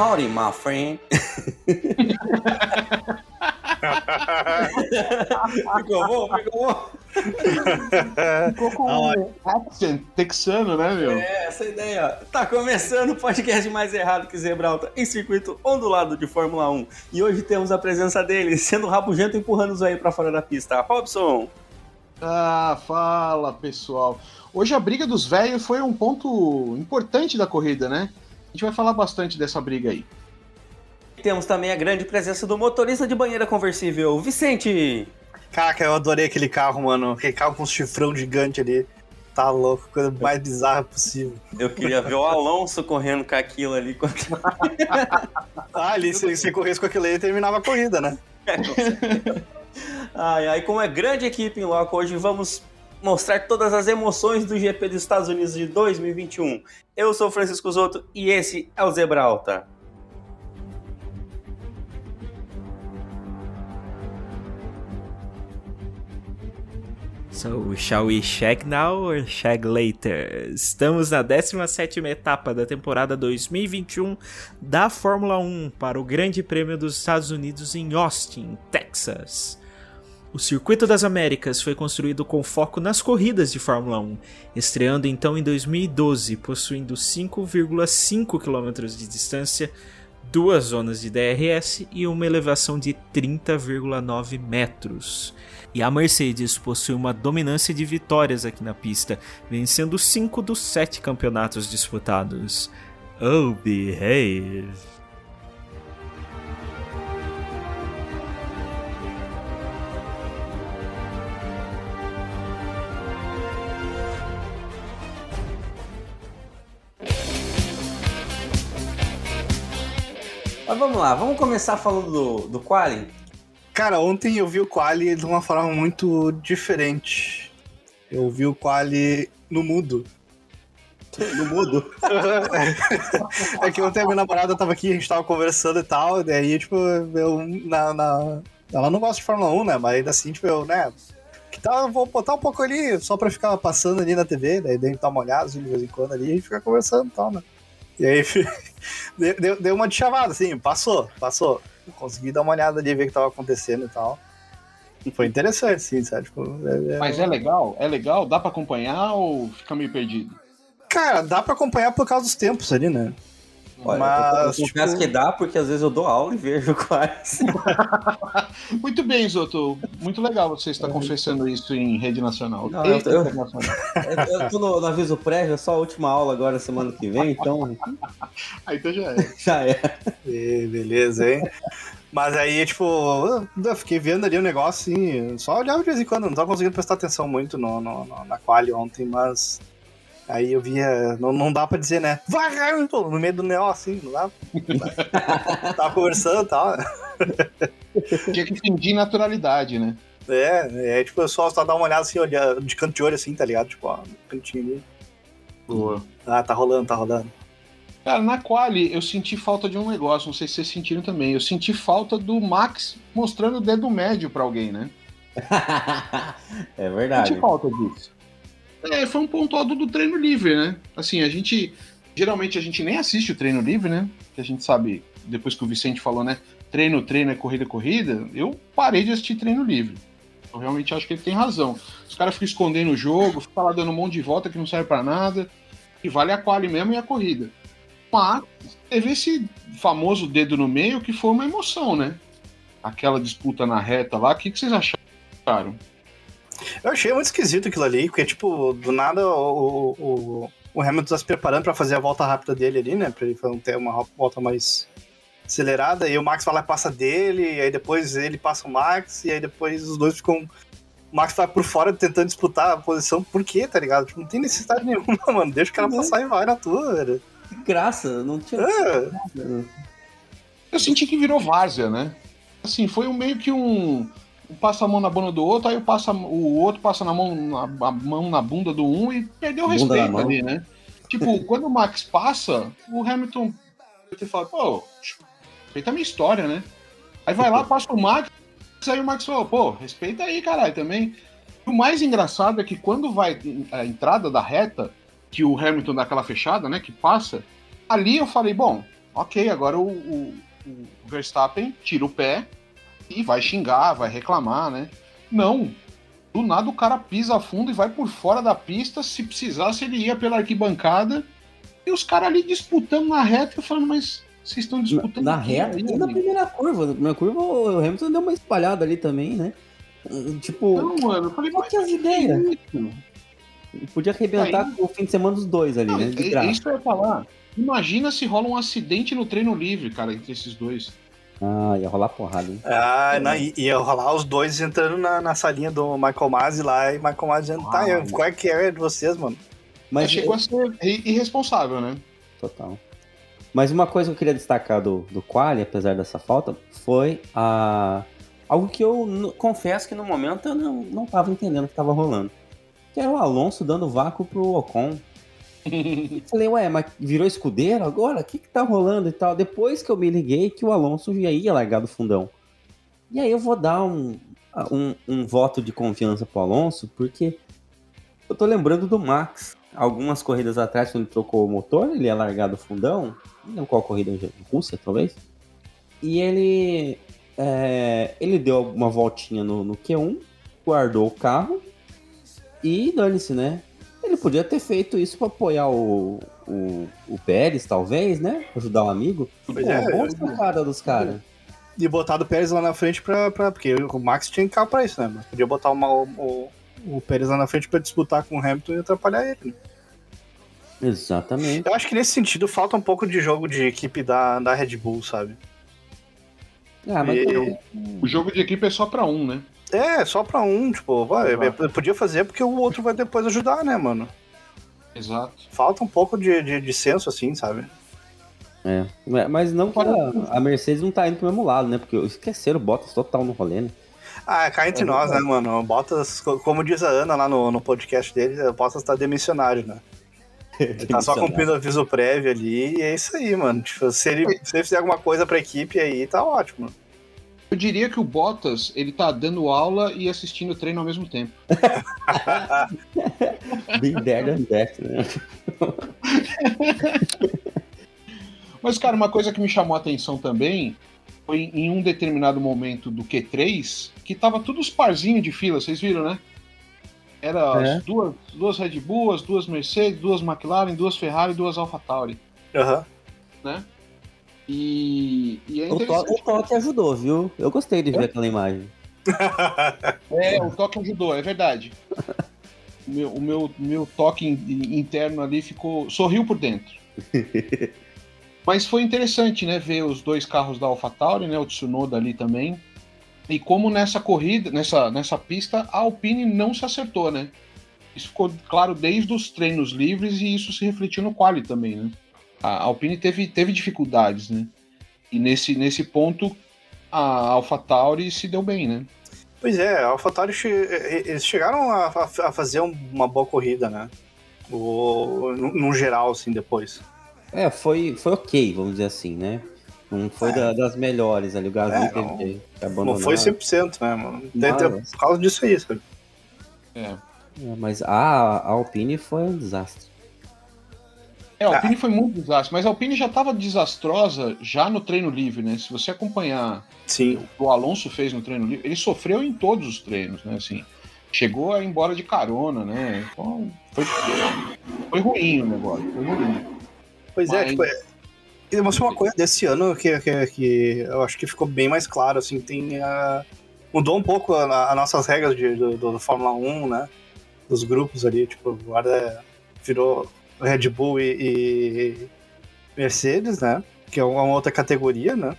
Howdy, my friend. ficou bom? Ficou bom? Ficou com um accent texano, né, meu? É, essa ideia. Tá começando o podcast mais errado que Zebralta em circuito ondulado de Fórmula 1. E hoje temos a presença dele, sendo rabugento empurrando os aí pra fora da pista. Robson. Ah, fala, pessoal. Hoje a briga dos velhos foi um ponto importante da corrida, né? A gente vai falar bastante dessa briga aí. Temos também a grande presença do motorista de banheira conversível, Vicente. Caraca, eu adorei aquele carro, mano. Aquele carro com um chifrão gigante ali. Tá louco, coisa mais bizarra possível. Eu queria ver o Alonso correndo com aquilo ali. ah, ali, se você corresse com aquilo aí, terminava a corrida, né? ai, ai, como é grande equipe em loco, hoje vamos mostrar todas as emoções do GP dos Estados Unidos de 2021. Eu sou Francisco Zoto e esse é o Zebra Alta. So, shall we shag now or shag later? Estamos na 17ª etapa da temporada 2021 da Fórmula 1 para o Grande Prêmio dos Estados Unidos em Austin, Texas. O Circuito das Américas foi construído com foco nas corridas de Fórmula 1, estreando então em 2012, possuindo 5,5 km de distância, duas zonas de DRS e uma elevação de 30,9 metros. E a Mercedes possui uma dominância de vitórias aqui na pista, vencendo 5 dos 7 campeonatos disputados. Oh, behave! Mas vamos lá, vamos começar falando do, do Quali? Cara, ontem eu vi o Quali de uma forma muito diferente. Eu vi o Quali no mudo. No mudo? é que ontem a minha namorada tava aqui, a gente tava conversando e tal, daí, tipo, eu, na, na... ela não gosta de Fórmula 1, né, mas ainda assim, tipo, eu, né, que tal, vou botar um pouco ali, só pra ficar passando ali na TV, daí dei dar uma olhada assim, de vez em quando ali, e a gente fica conversando e tal, né. E aí, deu, deu uma de chamada, assim, passou, passou consegui dar uma olhada ali, ver o que tava acontecendo e tal. Foi interessante, sim, sabe? Tipo, é, é... Mas é legal? É legal? Dá pra acompanhar ou fica meio perdido? Cara, dá pra acompanhar por causa dos tempos ali, né? Olha, Mas, eu confesso tipo... que dá, porque às vezes eu dou aula e vejo quase. Muito bem, Zoto. Muito legal você estar confessando isso em rede nacional. Não, eu, eu, eu, tô no, no, aviso prévio, é só a última aula agora, semana que vem, então. Aí então já é. Já é. E, beleza, hein? Mas aí, tipo, eu fiquei vendo ali o um negócio assim, só olhava de vez em quando, não tava conseguindo prestar atenção muito no, no, no na quali ontem, mas Aí eu via, não, não dá pra dizer, né? Vai! No meio do neo, assim, não dá. Tava conversando e tal. Tinha que fingir naturalidade, né? É, é tipo, eu só, só dar uma olhada assim, olhar de canto de olho assim, tá ligado? Tipo, ó, no cantinho ali. Boa. Ah, tá rolando, tá rolando. Cara, na quali eu senti falta de um negócio, não sei se vocês sentiram também. Eu senti falta do Max mostrando o dedo médio para alguém, né? é verdade. Senti falta disso. É, foi um pontuado do treino livre, né? Assim, a gente. Geralmente a gente nem assiste o treino livre, né? Que a gente sabe, depois que o Vicente falou, né? Treino, treino é corrida, corrida. Eu parei de assistir treino livre. Eu realmente acho que ele tem razão. Os caras ficam escondendo o jogo, ficam lá dando um monte de volta que não serve para nada. E vale a quali mesmo e a corrida. Mas teve esse famoso dedo no meio que foi uma emoção, né? Aquela disputa na reta lá. O que, que vocês acharam? Eu achei muito esquisito aquilo ali, porque, tipo, do nada o, o, o Hamilton tá se preparando para fazer a volta rápida dele ali, né? Pra ele ter uma volta mais acelerada, e o Max vai lá e passa dele, e aí depois ele passa o Max, e aí depois os dois ficam. O Max vai por fora tentando disputar a posição, por quê, tá ligado? Tipo, não tem necessidade nenhuma, mano. Deixa o cara passar e vai na tua, velho. Graça, não tinha. É. Eu senti que virou várzea, né? Assim, foi um meio que um passa a mão na bunda do outro, aí passa, o outro passa na mão, na, a mão na bunda do um e perdeu o respeito ali, né? Tipo, quando o Max passa, o Hamilton fala, pô, respeita a minha história, né? Aí vai lá, passa o Max, aí o Max fala, pô, respeita aí, caralho, também. O mais engraçado é que quando vai a entrada da reta, que o Hamilton dá aquela fechada, né, que passa, ali eu falei, bom, ok, agora o, o, o Verstappen tira o pé e vai xingar, vai reclamar, né? Não. Do nada o cara pisa a fundo e vai por fora da pista. Se precisasse, ele ia pela arquibancada. E os caras ali disputando na reta, eu falando, mas vocês estão disputando. Na, na reta aí, e na primeira curva. Na primeira curva o Hamilton deu uma espalhada ali também, né? Tipo. Não, mano, eu falei, qual que é as ideias? Podia arrebentar aí... o fim de semana dos dois ali, não, né? De é, isso que eu ia falar. Imagina se rola um acidente no treino livre, cara, entre esses dois. Ah, ia rolar porrada, hein? Ah, não, ia rolar os dois entrando na, na salinha do Michael Masi lá e Michael Masi dizendo, tá, ah, qual é que é de vocês, mano? Mas é, chegou eu... a ser irresponsável, né? Total. Mas uma coisa que eu queria destacar do, do Quali, apesar dessa falta, foi a algo que eu confesso que no momento eu não, não tava entendendo o que tava rolando. Que era o Alonso dando vácuo pro Ocon. Falei, ué, mas virou escudeiro agora? O que que tá rolando e tal? Depois que eu me liguei que o Alonso já ia largar do fundão. E aí eu vou dar um, um, um voto de confiança pro Alonso, porque eu tô lembrando do Max. Algumas corridas atrás, quando ele trocou o motor, ele ia largar do fundão. Não qual corrida, Rússia, talvez. E ele é, ele deu uma voltinha no, no Q1, guardou o carro e dane-se, né? Podia ter feito isso para apoiar o, o, o, Pérez, talvez, né? Ajudar um amigo. Pô, é, bom cara dos caras. E botar o Pérez lá na frente pra, pra. Porque o Max tinha carro pra isso, né? Mas podia botar uma, o, o Pérez lá na frente pra disputar com o Hamilton e atrapalhar ele. Né? Exatamente. Eu acho que nesse sentido falta um pouco de jogo de equipe da, da Red Bull, sabe? Ah, mas e... O jogo de equipe é só pra um, né? É, só pra um, tipo, vai, podia fazer porque o outro vai depois ajudar, né, mano? Exato. Falta um pouco de, de, de senso, assim, sabe? É, mas não para a Mercedes não tá indo pro mesmo lado, né? Porque esqueceram o Bottas total no rolê, né? Ah, cá entre é, nós, né, mano? Bottas, como diz a Ana lá no, no podcast dele, o Bottas tá demissionário, né? Ele tá só cumprindo aviso prévio ali e é isso aí, mano. Tipo, se ele, se ele fizer alguma coisa pra equipe aí, tá ótimo. Eu diria que o Bottas, ele tá dando aula e assistindo o treino ao mesmo tempo. Bem there and né? Mas, cara, uma coisa que me chamou a atenção também foi em um determinado momento do Q3 que tava todos os parzinhos de fila, vocês viram, né? Era é. as duas, duas Red Bull, as duas Mercedes, duas McLaren, duas Ferrari e duas AlphaTauri. Aham. Uhum. Né? E, e é o, to o toque ajudou, viu? Eu gostei de ver é? aquela imagem. É, o toque ajudou, é verdade. O meu, o meu, meu toque interno ali ficou. sorriu por dentro. Mas foi interessante, né, ver os dois carros da AlphaTauri, né, o Tsunoda ali também. E como nessa corrida, nessa, nessa pista, a Alpine não se acertou, né? Isso ficou claro desde os treinos livres e isso se refletiu no quali também, né? A Alpine teve, teve dificuldades, né? E nesse, nesse ponto a AlphaTauri se deu bem, né? Pois é, a AlphaTauri eles chegaram a, a fazer uma boa corrida, né? O, no, no, geral, assim, depois. É, foi, foi ok, vamos dizer assim, né? Não foi é. da, das melhores ali, o Gasly é, teve que abandonar. Não foi 100%, né, mano? Mas... Por causa disso aí, sabe? É. é mas a, a Alpine foi um desastre. É, a Alpine foi muito desastre, mas a Alpine já estava desastrosa já no treino livre, né? Se você acompanhar Sim. o que o Alonso fez no treino livre, ele sofreu em todos os treinos, né? Assim, chegou a ir embora de carona, né? Então, foi, foi ruim o negócio, foi ruim. Pois é, mas... é, tipo, é, mostrou uma coisa desse ano que, que, que, eu acho que ficou bem mais claro, assim, tem a... mudou um pouco as nossas regras de, do, do, Fórmula 1, né? Dos grupos ali, tipo, agora virou Red Bull e, e Mercedes, né? Que é uma outra categoria, né?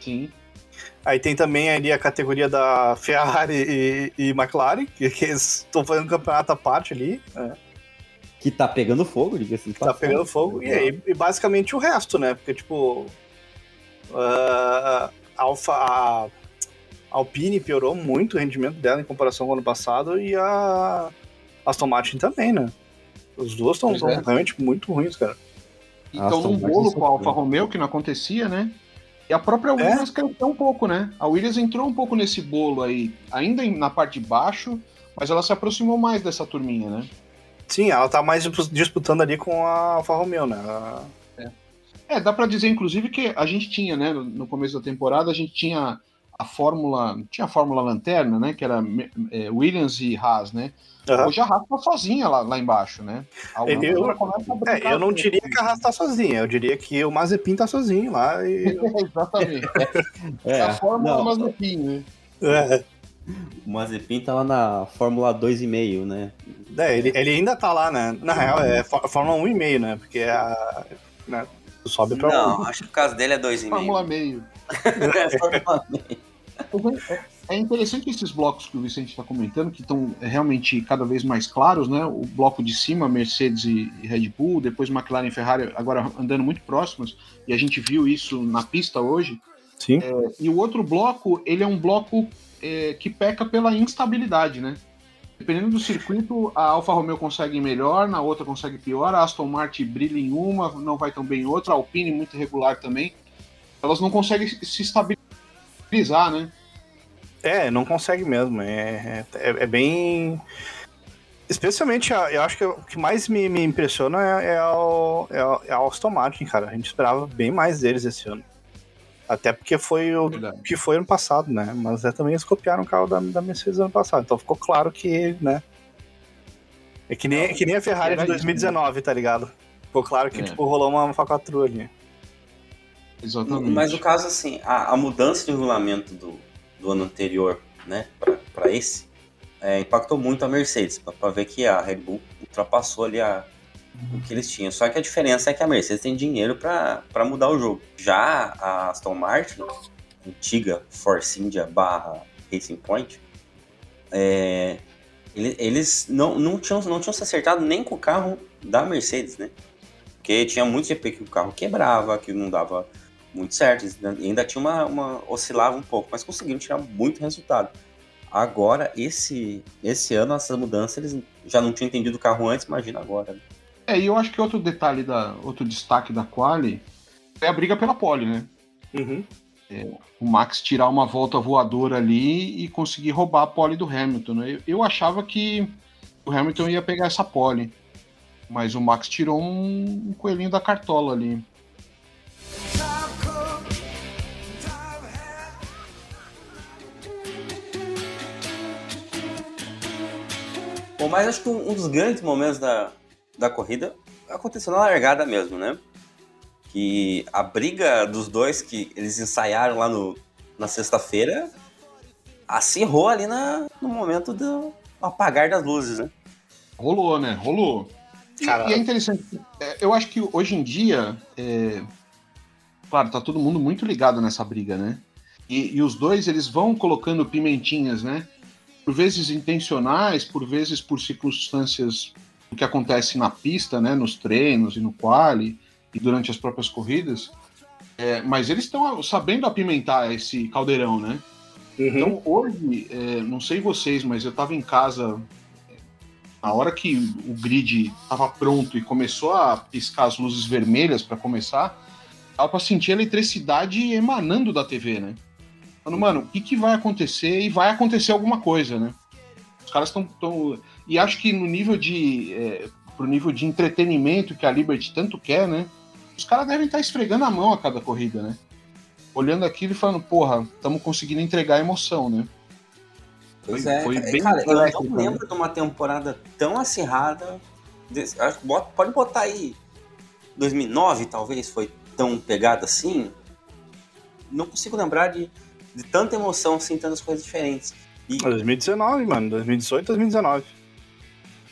Sim. Aí tem também ali a categoria da Ferrari e, e McLaren, que, que eles estão fazendo um campeonato à parte ali. Né? Que tá pegando fogo, diga-se. Tá pegando fogo. E aí, e basicamente o resto, né? Porque, tipo. Uh, Alfa, a Alpine piorou muito o rendimento dela em comparação com o ano passado e a Aston Martin também, né? Os duas estão é. realmente muito ruins, cara. Então, num bolo com a Alfa Romeo, que não acontecia, né? E a própria é? Williams é? caiu um pouco, né? A Williams entrou um pouco nesse bolo aí, ainda na parte de baixo, mas ela se aproximou mais dessa turminha, né? Sim, ela tá mais disputando ali com a Alfa Romeo, né? É. É, dá pra dizer, inclusive, que a gente tinha, né, no começo da temporada, a gente tinha a Fórmula. Tinha a Fórmula Lanterna, né? Que era é, Williams e Haas, né? Aham. Hoje a Haas tá sozinha lá, lá embaixo, né? A Eu- É, eu não diria que a Haas tá sozinha, eu diria que o Mazepin tá sozinho lá e. Exatamente. É, a Fórmula não, Mazepin, né? É, o Mazepin tá lá na Fórmula 2,5, né? é, ele, ele ainda tá lá, né? Na real, é Fó- Fórmula 1,5, né? Porque é a. Né, sobe pra Não, um. acho que o caso dele é 2,5. Fórmula meio. É, Fórmula meio. É interessante esses blocos que o Vicente está comentando, que estão realmente cada vez mais claros, né? O bloco de cima, Mercedes e Red Bull, depois McLaren e Ferrari agora andando muito próximos, e a gente viu isso na pista hoje. Sim. E o outro bloco, ele é um bloco é, que peca pela instabilidade, né? Dependendo do circuito, a Alfa Romeo consegue melhor, na outra consegue pior, a Aston Martin brilha em uma, não vai tão bem em outra, a Alpine muito irregular também. Elas não conseguem se estabilizar, né? É, não consegue mesmo. É, é, é bem. Especialmente, a- eu acho que o que mais me, me impressiona é, é, o, é, o, é a Aston Martin, cara. A gente esperava bem mais deles esse ano. Até porque foi o Verdade. que foi ano passado, né? Mas é, também eles copiaram o carro da, da Mercedes ano passado. Então ficou claro que, né? É que nem, é que nem a Ferrari de Era isso, 2019, tá ligado? Ficou claro que, É. tipo, rolou uma facatrua ali. Exatamente. Mas no caso, assim, a, a mudança de regulamento do, do ano anterior, né, para esse, é, impactou muito a Mercedes, para ver que a Red Bull ultrapassou ali a, o que eles tinham. Só que a diferença é que a Mercedes tem dinheiro para mudar o jogo. Já a Aston Martin, antiga Force India barra Racing Point, é, ele- eles não, não, tinham, não tinham se acertado nem com o carro da Mercedes, né? Porque tinha muito GP que o carro quebrava, que não dava muito certo. e Ainda tinha uma, uma- oscilava um pouco, mas conseguiram tirar muito resultado. Agora, esse, esse ano, essa mudança, eles já não tinham entendido o carro antes, imagina agora. né? É, e eu acho que outro detalhe, da, outro destaque da quali é a briga pela pole, né? Uhum. O Max tirar uma volta voadora ali e conseguir roubar a pole do Hamilton. Né? Eu, eu achava que o Hamilton ia pegar essa pole, mas o Max tirou um, um coelhinho da cartola ali. Mas acho que um dos grandes momentos da, da corrida aconteceu na largada mesmo, né? Que a briga dos dois que eles ensaiaram lá no, na sexta-feira acirrou ali na, no momento do apagar das luzes, né? Rolou, né? Rolou. E, e é interessante. é, Eu acho que hoje em dia, é, claro, tá todo mundo muito ligado nessa briga, né? E, e os dois, eles vão colocando pimentinhas, né? Por vezes intencionais, por vezes por circunstâncias do que acontece na pista, né? Nos treinos e no quali e durante as próprias corridas. É, mas eles estão sabendo apimentar esse caldeirão, né? Uhum. Então hoje, é, não sei vocês, mas eu tava em casa é, na hora que o grid tava pronto e começou a piscar as luzes vermelhas para começar, dava pra sentir a eletricidade emanando da TV, né? Falando, mano, o que, que vai acontecer? E vai acontecer alguma coisa, né? Os caras estão. Tão... E acho que no nível de. É, pro nível de entretenimento que a Liberty tanto quer, né? Os caras devem estar esfregando a mão a cada corrida, né? Olhando aquilo e falando, porra, estamos conseguindo entregar emoção, né? Pois Foi- é, foi bem cara, eu não né? lembro de uma temporada tão acirrada. desse- acho pode botar aí 2009, talvez, foi tão pegada assim. Não consigo lembrar de, de tanta emoção assim, tantas coisas diferentes. E, 2019, mano. 2018, 2019.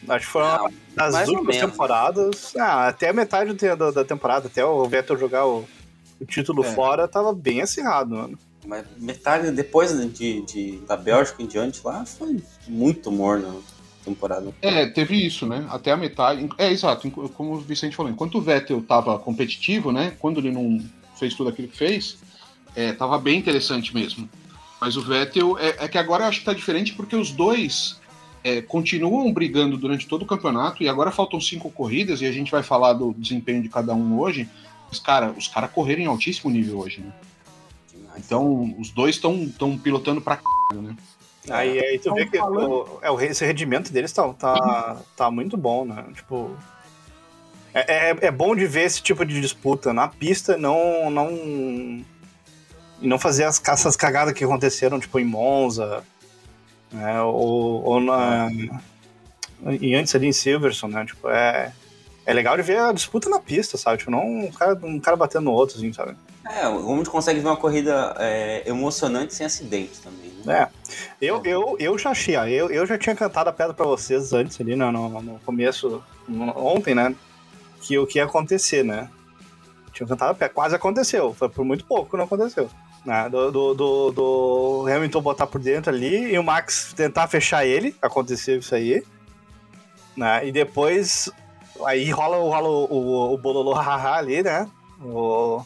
Acho que foram ah, as mais ou últimas temporadas. Ah, até a metade da, da temporada, até o Vettel jogar o, o título É. fora, tava bem acirrado, mano. mas metade depois de, de- da Bélgica em diante lá foi muito morna a temporada. É, teve isso, né? Até a metade. É, exato. Como o Vicente falou, enquanto o Vettel tava competitivo, né? Quando ele não fez tudo aquilo que fez, é, tava bem interessante mesmo. Mas o Vettel. É, é que agora eu acho que tá diferente porque os dois é, continuam brigando durante todo o campeonato e agora faltam cinco corridas e a gente vai falar do desempenho de cada um hoje. Mas, cara, os caras correram em altíssimo nível hoje, né? Então, os dois estão tão pilotando pra c, né? Aí, aí tu vê que o, é, o, esse rendimento deles tá, tá, tá muito bom, né? Tipo. É É, é, é bom de ver esse tipo de disputa na pista, não. não e não fazer as caças cagadas que aconteceram, tipo, em Monza, né, ou, ou na. E antes ali em Silverson, né? Tipo, é. É legal de ver a disputa na pista, sabe? Tipo, não um cara, um cara batendo no outro, assim, sabe? É, a gente consegue ver uma corrida é, emocionante sem acidente também. Né? É. Eu, eu, eu já achei, eu, eu já tinha cantado a pedra pra vocês antes ali, no, no, no começo, no, ontem, né? Que o que ia acontecer, né? Tinha cantado a pedra, quase aconteceu. Foi por muito pouco que não aconteceu. Né? Do, do, do, do Hamilton botar por dentro ali e o Max tentar fechar ele, aconteceu isso aí. Né? E depois, aí rola, rola o, o, o bololô haha ali, né? O,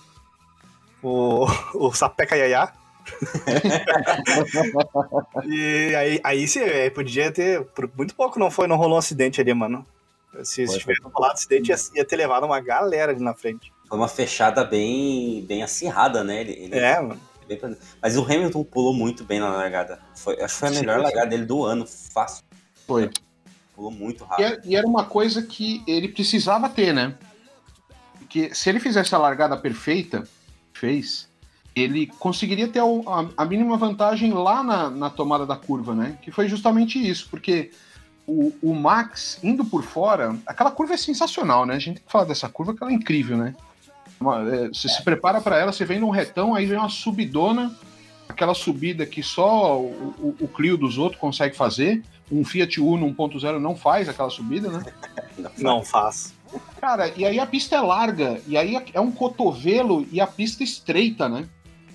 o, o Sapeca Yaya. e aí, aí sim, aí podia ter. Por muito pouco não foi, não rolou um acidente ali, mano. Se, se tivesse rolado acidente, ia, ia, ter levado uma galera ali na frente. Foi uma fechada bem, bem acirrada, né? Ele, ele... É, mano. Mas o Hamilton pulou muito bem na largada. Foi, acho que foi a melhor sim, largada dele do ano, fácil. Foi. Pulou muito rápido. E, é, e era uma coisa que ele precisava ter, né? Porque se ele fizesse a largada perfeita, fez, ele conseguiria ter a, a mínima vantagem lá na, na, tomada da curva, né? Que foi justamente isso, porque o, o, Max indo por fora, aquela curva é sensacional, né? A gente tem que falar dessa curva que ela é incrível, né? Uma, é, você se prepara para ela, você vem num retão, aí vem uma subidona, aquela subida que só o, o, o Clio dos outros consegue fazer. Um Fiat Uno 1.0 não faz aquela subida, né? Não faz. Cara, e aí a pista é larga, e aí é um cotovelo e a pista estreita, né?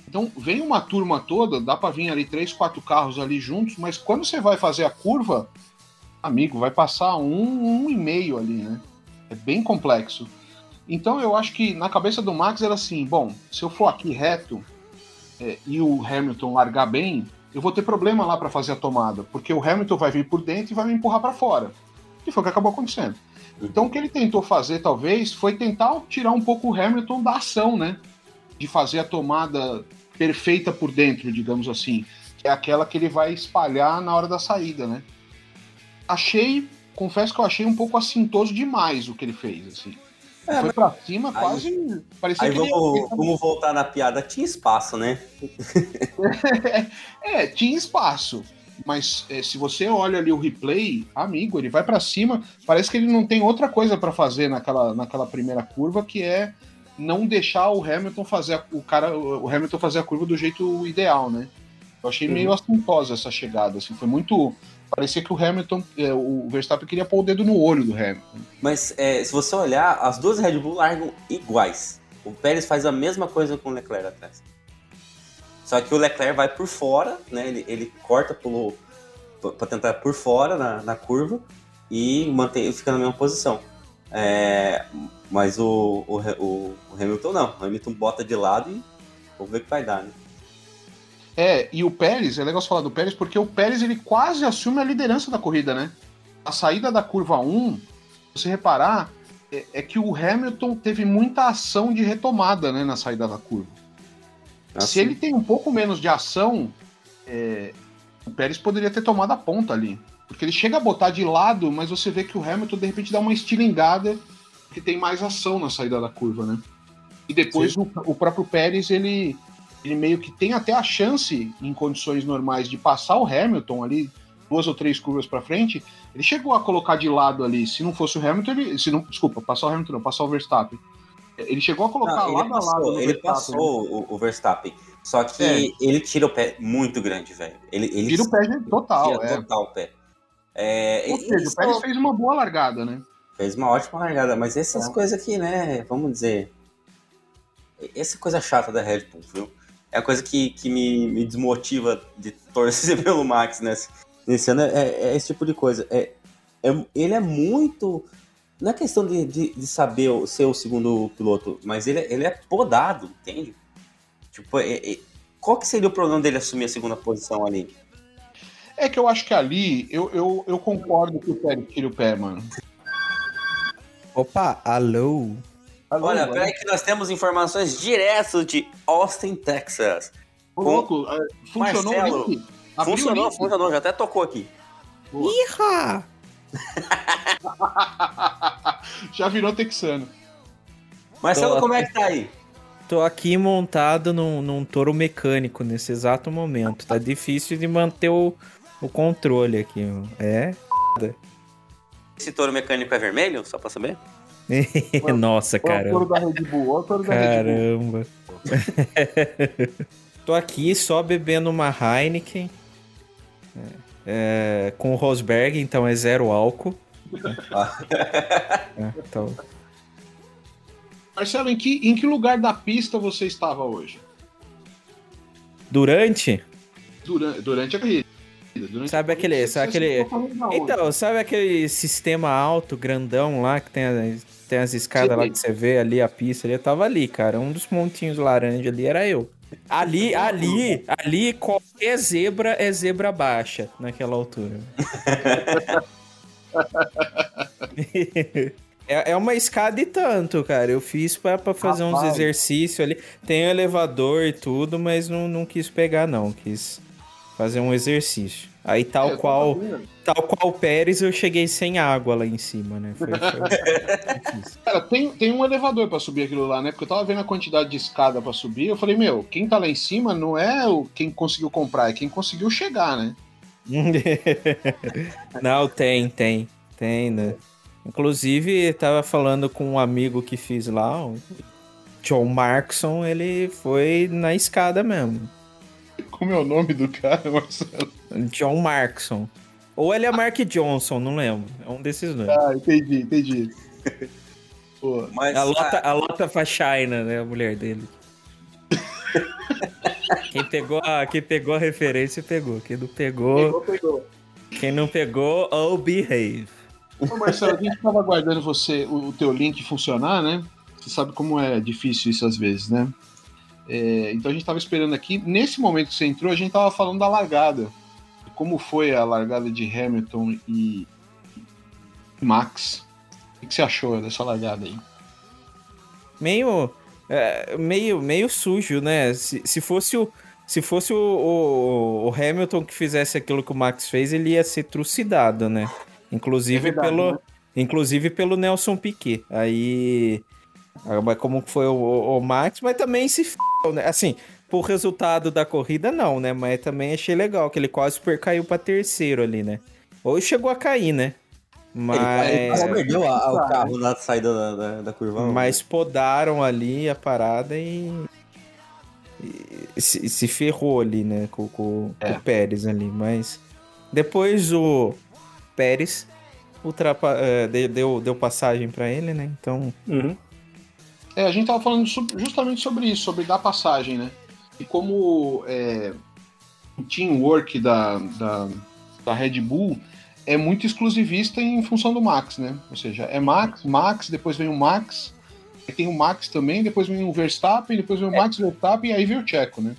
Então vem uma turma toda, dá para vir ali três, quatro carros ali juntos, mas quando você vai fazer a curva, amigo, vai passar um, um e meio ali, né? É bem complexo. Então eu acho que na cabeça do Max era assim, bom, se eu for aqui reto é, e o Hamilton largar bem, eu vou ter problema lá para fazer a tomada, porque o Hamilton vai vir por dentro e vai me empurrar para fora. E foi o que acabou acontecendo. Então o que ele tentou fazer, talvez, foi tentar tirar um pouco o Hamilton da ação, né? De fazer a tomada perfeita por dentro, digamos assim. Que é aquela que ele vai espalhar na hora da saída, né? Achei, confesso que eu achei um pouco assintoso demais o que ele fez, assim. É, Foi pra cima, aí, quase. Parecia aí que vamos, ele... vamos voltar na piada. Tinha espaço, né? é, tinha espaço. Mas é, se você olha ali o replay, amigo, ele vai para cima. Parece que ele não tem outra coisa para fazer naquela, naquela primeira curva que é não deixar o Hamilton fazer a, o cara, o Hamilton fazer a curva do jeito ideal, né? Eu achei uhum. meio assintosa essa chegada, assim, foi muito parecia que o Hamilton, é, o Verstappen queria pôr o dedo no olho do Hamilton. Mas é, se você olhar, as duas Red Bull largam iguais. O Pérez faz a mesma coisa com o Leclerc atrás. Só que o Leclerc vai por fora, né? Ele, ele corta para tentar por fora na, na curva e mantém, fica na mesma posição. É, mas o, o, o, Hamilton não. O Hamilton bota de lado e vamos ver o que vai dar, né? É, e o Pérez, é legal você falar do Pérez, porque o Pérez ele quase assume a liderança da corrida, né? A saída da curva 1, se você reparar, é, é que o Hamilton teve muita ação de retomada né, na saída da curva. Assim. Se ele tem um pouco menos de ação, é, o Pérez poderia ter tomado a ponta ali. Porque ele chega a botar de lado, mas você vê que o Hamilton de repente dá uma estilingada que tem mais ação na saída da curva, né? E depois o, o, próprio Pérez, ele, ele meio que tem até a chance, em condições normais, de passar o Hamilton ali duas ou três curvas para frente. Ele chegou a colocar de lado ali, se não fosse o Hamilton, ele, se não, desculpa, passar o Hamilton, não, passar o Verstappen. Ele chegou a colocar não, lado passou, a lado. Ele Verstappen, passou né? o, o, Verstappen. Só que é. ele tira o pé muito grande, velho. Ele, ele tira o pé total. Tira é. total o pé. É, Ou seja, o Pérez fez uma boa largada, né? Fez uma ótima largada, mas essas é. coisas aqui, né? Vamos dizer. Essa coisa chata da Red Bull, viu? É a coisa que, que me, me desmotiva de torcer pelo Max nesse, nesse ano. É, é esse tipo de coisa. É, é, ele é muito. Não é questão de, de, de, saber ser o segundo piloto, mas ele, ele é podado, entende? Tipo, é, é, qual que seria o problema dele assumir a segunda posição ali? É que eu acho que ali eu, eu, eu concordo que o Pérez tire o pé, mano. Opa, alô? Alô Olha, peraí que nós temos informações direto de Austin, Texas. Ô, louco, funcionou Marcelo. Funcionou, funcionou, já até tocou aqui. Iha! Já virou texano. Marcelo, Tô- como é que tá aí? Tô aqui montado num, num touro mecânico nesse exato momento. Tá difícil de manter o, o controle aqui. É? Esse touro mecânico é vermelho, só pra saber? Nossa, o touro caramba. da Red Bull, olha o touro da Red Bull. Caramba. Tô aqui só bebendo uma Heineken. é, com Rosberg, então é zero álcool. É, então, Marcelo, em que, em que lugar da pista você estava hoje? durante, Durante, durante a corrida. Durante Sabe aquele- sabe aquele- onde? Então, sabe aquele sistema alto, grandão lá, que tem, a- tem as escadas Sim. lá que você vê ali, a pista ali? Eu tava ali, cara. Um dos montinhos laranja ali era eu. Ali, ali, ali, qualquer zebra é zebra baixa naquela altura. É, é uma escada e tanto, cara. Eu fiz pra, pra fazer uns Rapaz. exercícios ali. Tem um elevador e tudo, mas não, não quis pegar, não. Quis fazer um exercício. Aí, tal É, qual. Tal qual o Pérez, eu cheguei sem água lá em cima, né? Foi, foi- Cara, tem, tem um elevador pra subir aquilo lá, né? Porque eu tava vendo a quantidade de escada pra subir. Eu falei, meu, quem tá lá em cima não é o quem conseguiu comprar, é quem conseguiu chegar, né? Não, tem, tem. Tem, né? Inclusive, tava falando com um amigo que fiz lá, o John Markson, ele foi na escada mesmo. Como é o nome do cara, Marcelo? John Markson. Ou ele é Mark Johnson, não lembro. É um desses dois. Ah, entendi, entendi. Pô, Mas A Lota, a Lota Fachaina, né? A mulher dele. Quem pegou, a, quem pegou a referência pegou. Quem não pegou, pegou, pegou. quem não pegou, oh behave. Ô, Marcelo, a gente tava aguardando você, o, o teu link funcionar, né? Você sabe como é difícil isso às vezes, né? É, então a gente tava esperando aqui. Nesse momento que você entrou, a gente tava falando da largada. Como foi a largada de Hamilton e Max? O que você achou dessa largada aí? meio, é, meio, meio sujo, né? Se, se fosse o se fosse o, o- o Hamilton que fizesse aquilo que o Max fez, ele ia ser trucidado, né? Inclusive É verdade, pelo né? inclusive pelo Nelson Piquet. Aí como que foi o, o- o Max, mas também se f... né? Assim, por resultado da corrida não, né? Mas também achei legal que ele quase super caiu para terceiro ali, né? Ou chegou a cair, né? Mas Ele quase perdeu a- o carro na saída da, da, da curva. mas podaram ali a parada e, e se, se ferrou ali, né, com, com- com É. o Pérez ali. Mas depois o Pérez ultrapa, eh, de- deu, deu passagem pra ele, né? Então, Uhum. É, a gente tava falando justamente sobre isso, sobre dar passagem, né? E como é, o teamwork da, da, da Red Bull é muito exclusivista em função do Max, né? Ou seja, é Max, Max, depois vem o Max, aí tem o Max também, depois vem o Verstappen, depois vem o Max Verstappen e aí vem o Checo, né?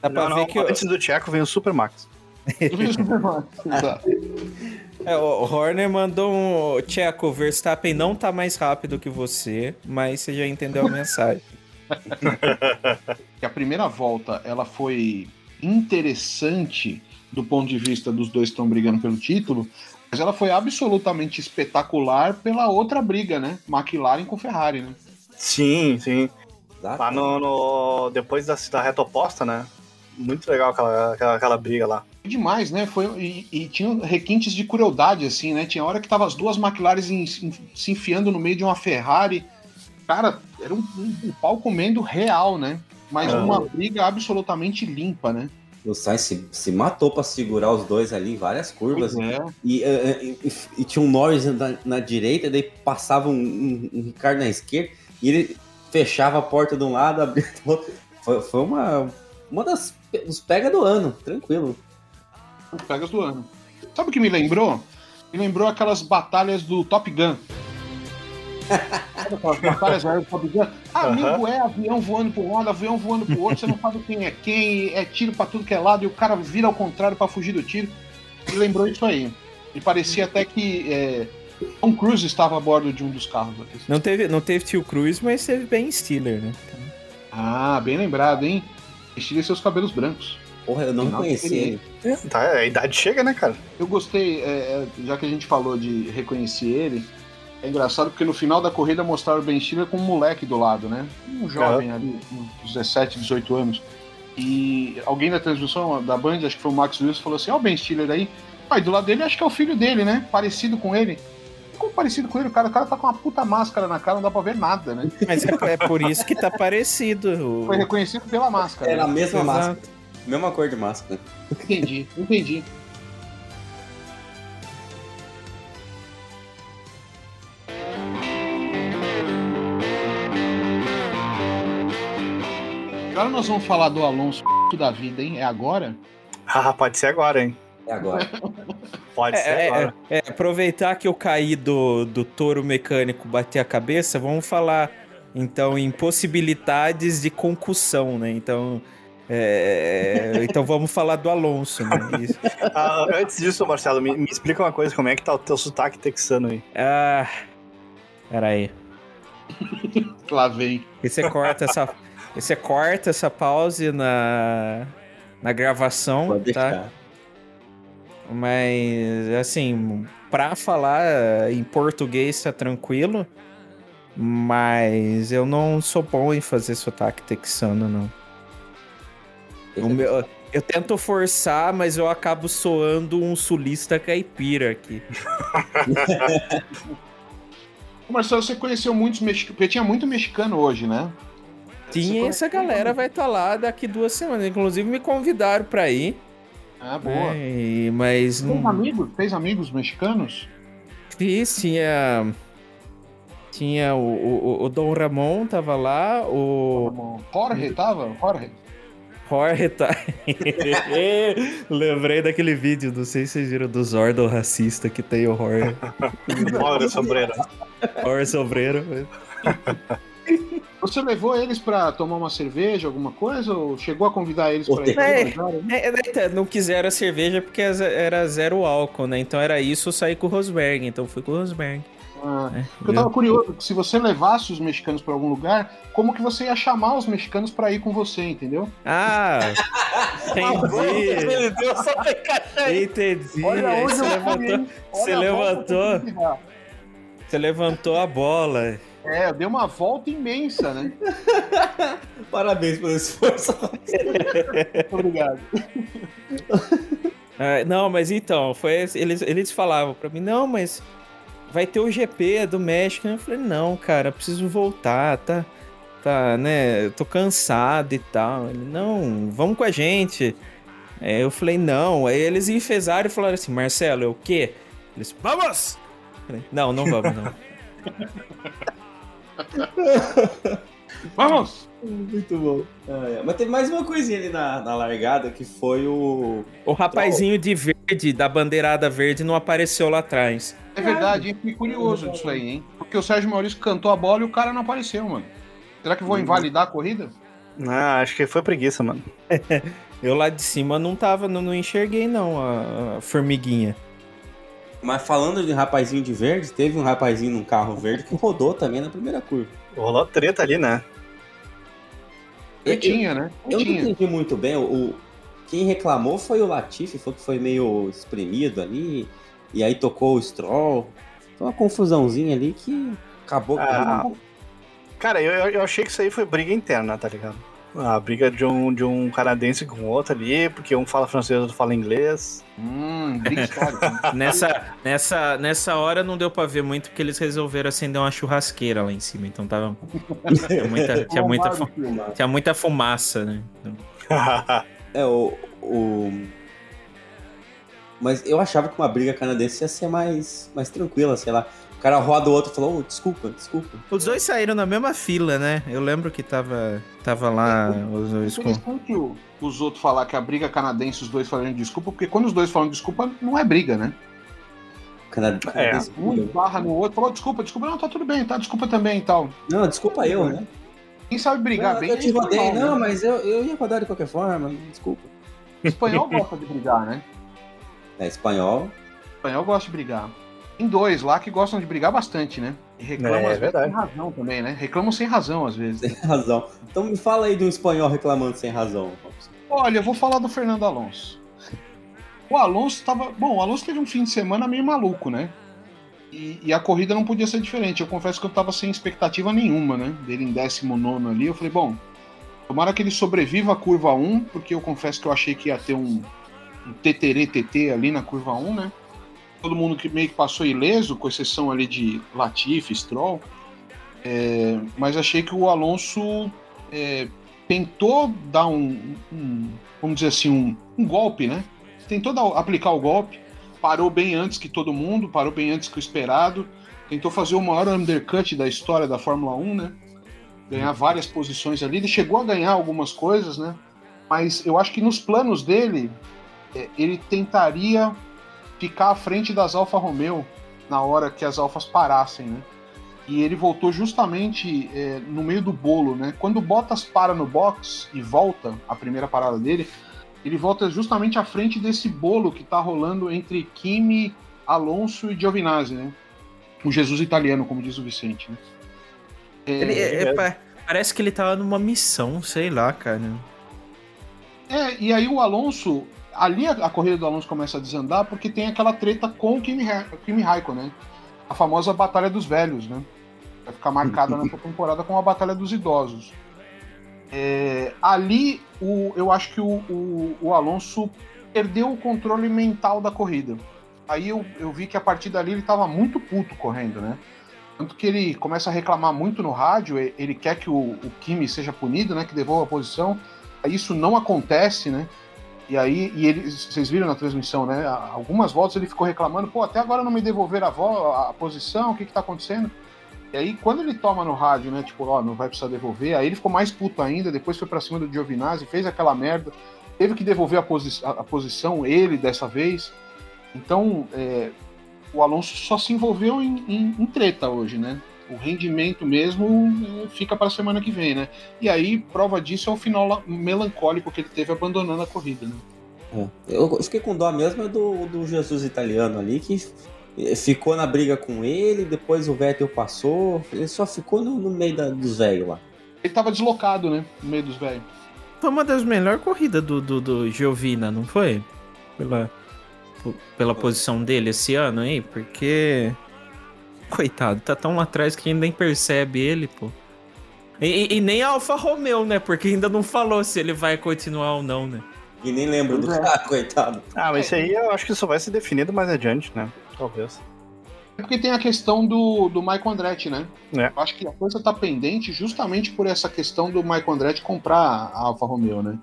dá pra Não, ver não, que Antes do Tcheco vem o Super Max. Vem o Super Max, exato. É, o Horner mandou um Tcheco, o Verstappen não tá mais rápido que você, mas você já entendeu a mensagem. que a primeira volta ela foi interessante do ponto de vista dos dois que estão brigando pelo título, mas ela foi absolutamente espetacular pela outra briga, né? McLaren com Ferrari, né? Sim, sim. Exato. Lá no, no- depois da, da reta oposta, né? Muito legal aquela, aquela, aquela briga lá. Demais, né? Foi, e, e tinha requintes de crueldade, assim, né? Tinha hora que tava as duas McLarens em- em- se enfiando no meio de uma Ferrari. Cara, era um, um, um pau comendo real, né? Mas Ah. uma briga absolutamente limpa, né? O Sainz se, se matou pra segurar os dois ali em várias curvas. É. E, eh, e- e- e tinha um Norris na, na direita, daí passava um, um- um Ricardo na esquerda, e ele fechava a porta de um lado, abria do outro. Foi, foi uma, uma das dos pega do ano, tranquilo. Pegas do ano. Sabe o que me lembrou? Me lembrou aquelas batalhas do Top Gun. Sabe aquelas batalhas do Top Gun? Amigo, é avião voando para um lado, avião voando para o outro, você não sabe quem é quem, é tiro para tudo que é lado, e o cara vira ao contrário para fugir do tiro. Me lembrou isso aí. E parecia até que é, Tom Cruise estava a bordo de um dos carros aqui. Não teve, não teve Tio Cruz, mas teve Ben Stiller, né? Ah, bem lembrado, hein? Estile seus cabelos brancos. Porra, eu não reconheci experiente. ele. Tá, a idade chega, né, cara? Eu gostei, é, é, já que a gente falou de reconhecer ele, é engraçado porque no final da corrida mostraram o Ben Stiller com um moleque do lado, né? Um jovem ali, uns 17, 18 anos. E alguém da transmissão da Band, acho que foi o Max Wilson, falou assim: Ó, o Ben Stiller aí. E do lado dele, acho que é o filho dele, né? Parecido com ele. Como parecido com ele? O cara, o cara tá com uma puta máscara na cara, não dá pra ver nada, né? Mas é, é por isso que tá parecido. o- Foi reconhecido pela máscara. Era a né? mesma Exato. máscara. Mesma cor de máscara. Entendi, entendi. Agora nós vamos falar do Alonso da vida, hein? É agora? Ah, pode ser agora, hein? É agora. Pode ser É, é, agora. é, é, aproveitar que eu caí do, do touro mecânico bater a cabeça, vamos falar então em possibilidades de concussão, né? Então, é, então vamos falar do Alonso, né? Isso. Ah, antes disso, Marcelo, me, me explica uma coisa, como é que tá o teu sotaque texano aí? Ah, peraí. Lá vem. E você corta essa, e você corta essa pause na, na gravação, Pode tá? deixar. Mas, assim, pra falar em português tá tranquilo, mas eu não sou bom em fazer sotaque texano, não. Meu- eu tento forçar, mas eu acabo soando um sulista caipira aqui. Marcelo, você conheceu muitos mexicanos, porque tinha muito mexicano hoje, né? Tinha essa galera vai estar lá daqui duas semanas. Inclusive me convidaram pra ir. Ah, boa. e- mas Fez não amigos? Fez amigos mexicanos? fiz, tinha. Tinha o, o, o Dom Ramon tava lá, o Jorge tava? Jorge? Tá. Lembrei daquele vídeo, não sei se vocês viram do Zordon racista que tem o Jorge. Bora, sombreira. Jorge Sobreiro. Você levou eles pra tomar uma cerveja, alguma coisa? Ou chegou a convidar eles Ô, pra ir? hein? É, é, então, não quiseram a cerveja porque era zero álcool, né? Então era isso, eu saí com o Rosberg. Então fui com o Rosberg. Ah, É, porque eu tava curioso, se você levasse os mexicanos pra algum lugar, como que você ia chamar os mexicanos pra ir com você, entendeu? Ah, entendi. Deu Entendi. Olha onde você levantou, você levantou. você levantou a bola. É, eu dei uma volta imensa, né? Parabéns pelo esforço. Obrigado. Ah, não, mas então, foi eles, eles falavam pra mim, não, mas vai ter o GP do México. Eu falei, não, cara, eu preciso voltar, tá? Tá, né? Eu tô cansado e tal. Ele, não, vamos com a gente. Aí eu falei, não. Aí eles enfesaram e falaram assim, Marcelo, é o quê? Eles, vamos! Falei, não, não vamos, não. Vamos! Muito bom. Ah, é. Mas teve mais uma coisinha ali na, na largada que foi o. O rapazinho de verde, da bandeirada verde, não apareceu lá atrás. É verdade, hein? Fiquei curioso disso aí, hein? Porque o Sérgio Maurício cantou a bola e o cara não apareceu, mano. Será que vou invalidar a corrida? Ah, acho que foi preguiça, mano. Eu lá de cima não tava, não, não enxerguei não a, a formiguinha. Mas falando de rapazinho de verde, teve um rapazinho num carro verde que rodou também na primeira curva. Rolou treta ali, né? Eu, tinha, né? Eu não tinha. entendi muito bem. O, o- quem reclamou foi o Latifi, foi que foi meio espremido ali. E aí tocou o Stroll. Foi uma confusãozinha ali que acabou com Ah. Cara, eu, eu- achei que isso aí foi briga interna, tá ligado? A briga de um, de um canadense com outro ali, porque um fala francês, outro fala inglês. Hum. Nessa, nessa, nessa hora não deu pra ver muito porque eles resolveram acender uma churrasqueira lá em cima, então tava tinha muita, tinha muita, fu- tinha muita fumaça, né? Então, É, o, o. Mas eu achava que uma briga canadense ia ser mais, mais tranquila, sei lá. O cara roda o outro e falou, oh, desculpa, desculpa. Os dois saíram na mesma fila, né? Eu lembro que tava, tava lá os dois com... Interessante o- os outros falar que a briga canadense, os dois falando desculpa, porque quando os dois falam desculpa, não é briga, né? Cana- canadense Um barra no outro, falou desculpa, desculpa, não, tá tudo bem, tá, desculpa também e tal. Não, desculpa eu, né? Quem sabe brigar Não, bem eu te é rodei. espanhol, Não, né? mas eu, eu ia rodar de qualquer forma, desculpa. Espanhol gosta de brigar, né? É espanhol. Espanhol gosta de brigar. Tem dois lá que gostam de brigar bastante, né? E reclamam É, às vezes verdade. sem razão também, né? Reclamam sem razão às vezes. Tem razão. Então me fala aí de um espanhol reclamando sem razão. Olha, eu vou falar do Fernando Alonso. O Alonso estava. Bom, o Alonso teve um fim de semana meio maluco, né? E, e, a corrida não podia ser diferente. Eu confesso que eu estava sem expectativa nenhuma, né? Dele em 19 ali. Eu falei, bom, tomara que ele sobreviva à curva 1, porque eu confesso que eu achei que ia ter um, um TT ali na curva 1, né? Todo mundo que meio que passou ileso, com exceção ali de Latifi, Stroll. É, mas achei que o Alonso é, tentou dar um, um, vamos dizer assim, um, um golpe, né? Tentou dar, aplicar o golpe, parou bem antes que todo mundo, parou bem antes que o esperado, tentou fazer o maior undercut da história da Fórmula 1, né? Ganhar várias posições ali. Ele chegou a ganhar algumas coisas, né? Mas eu acho que nos planos dele, ele tentaria ficar à frente das Alfa Romeo na hora que as Alfas parassem, né? E ele voltou justamente é, no meio do bolo, né? Quando o Bottas para no box e volta a primeira parada dele, ele volta justamente à frente desse bolo que está rolando entre Kimi, Alonso e Giovinazzi, né? O Jesus italiano, como diz o Vicente, né? É, ele, é, é, parece que ele tava numa missão, sei lá, cara. É, e aí o Alonso, ali a, a, corrida do Alonso começa a desandar porque tem aquela treta com o Kimi, Kimi Raikkonen, né? A famosa Batalha dos Velhos, né? Vai ficar marcada nessa temporada com a Batalha dos Idosos. É, ali, o, eu acho que o, o, o, Alonso perdeu o controle mental da corrida. Aí eu, eu vi que a partir dali ele estava muito puto correndo, né? Tanto que ele começa a reclamar muito no rádio, ele quer que o, o Kimi seja punido, né? Que devolva a posição. Isso não acontece, né? E aí, e ele, vocês viram na transmissão, né? Algumas voltas ele ficou reclamando, pô, até agora não me devolveram a, a posição, o que que tá acontecendo? E aí, quando ele toma no rádio, né, tipo, ó, não vai precisar devolver, aí ele ficou mais puto ainda, depois foi pra cima do Giovinazzi, fez aquela merda, teve que devolver a, posi a posição, ele dessa vez. Então, é, o Alonso só se envolveu em, em, em, treta hoje, né? O rendimento mesmo é, fica para a semana que vem, né? E aí, prova disso é o final melancólico que ele teve abandonando a corrida, né? É. Eu fiquei com dó mesmo do, do Jesus italiano ali, que ficou na briga com ele, depois o Vettel passou, ele só ficou no, no meio da, dos velhos lá. Ele tava deslocado, né? No meio dos velhos. Foi uma das melhores corridas do, do, do Giovina, não foi? Pela, pela posição dele esse ano aí, porque. Coitado, tá tão lá atrás que nem percebe ele, pô. E, e, nem a Alfa Romeo, né? Porque ainda não falou se ele vai continuar ou não, né? E nem lembro do é. cara, coitado. Ah, mas isso aí eu acho que isso vai ser definido mais adiante, né? talvez. É porque tem a questão do, do Michael Andretti, né? É. Eu acho que a coisa tá pendente justamente por essa questão do Michael Andretti comprar a Alfa Romeo, né?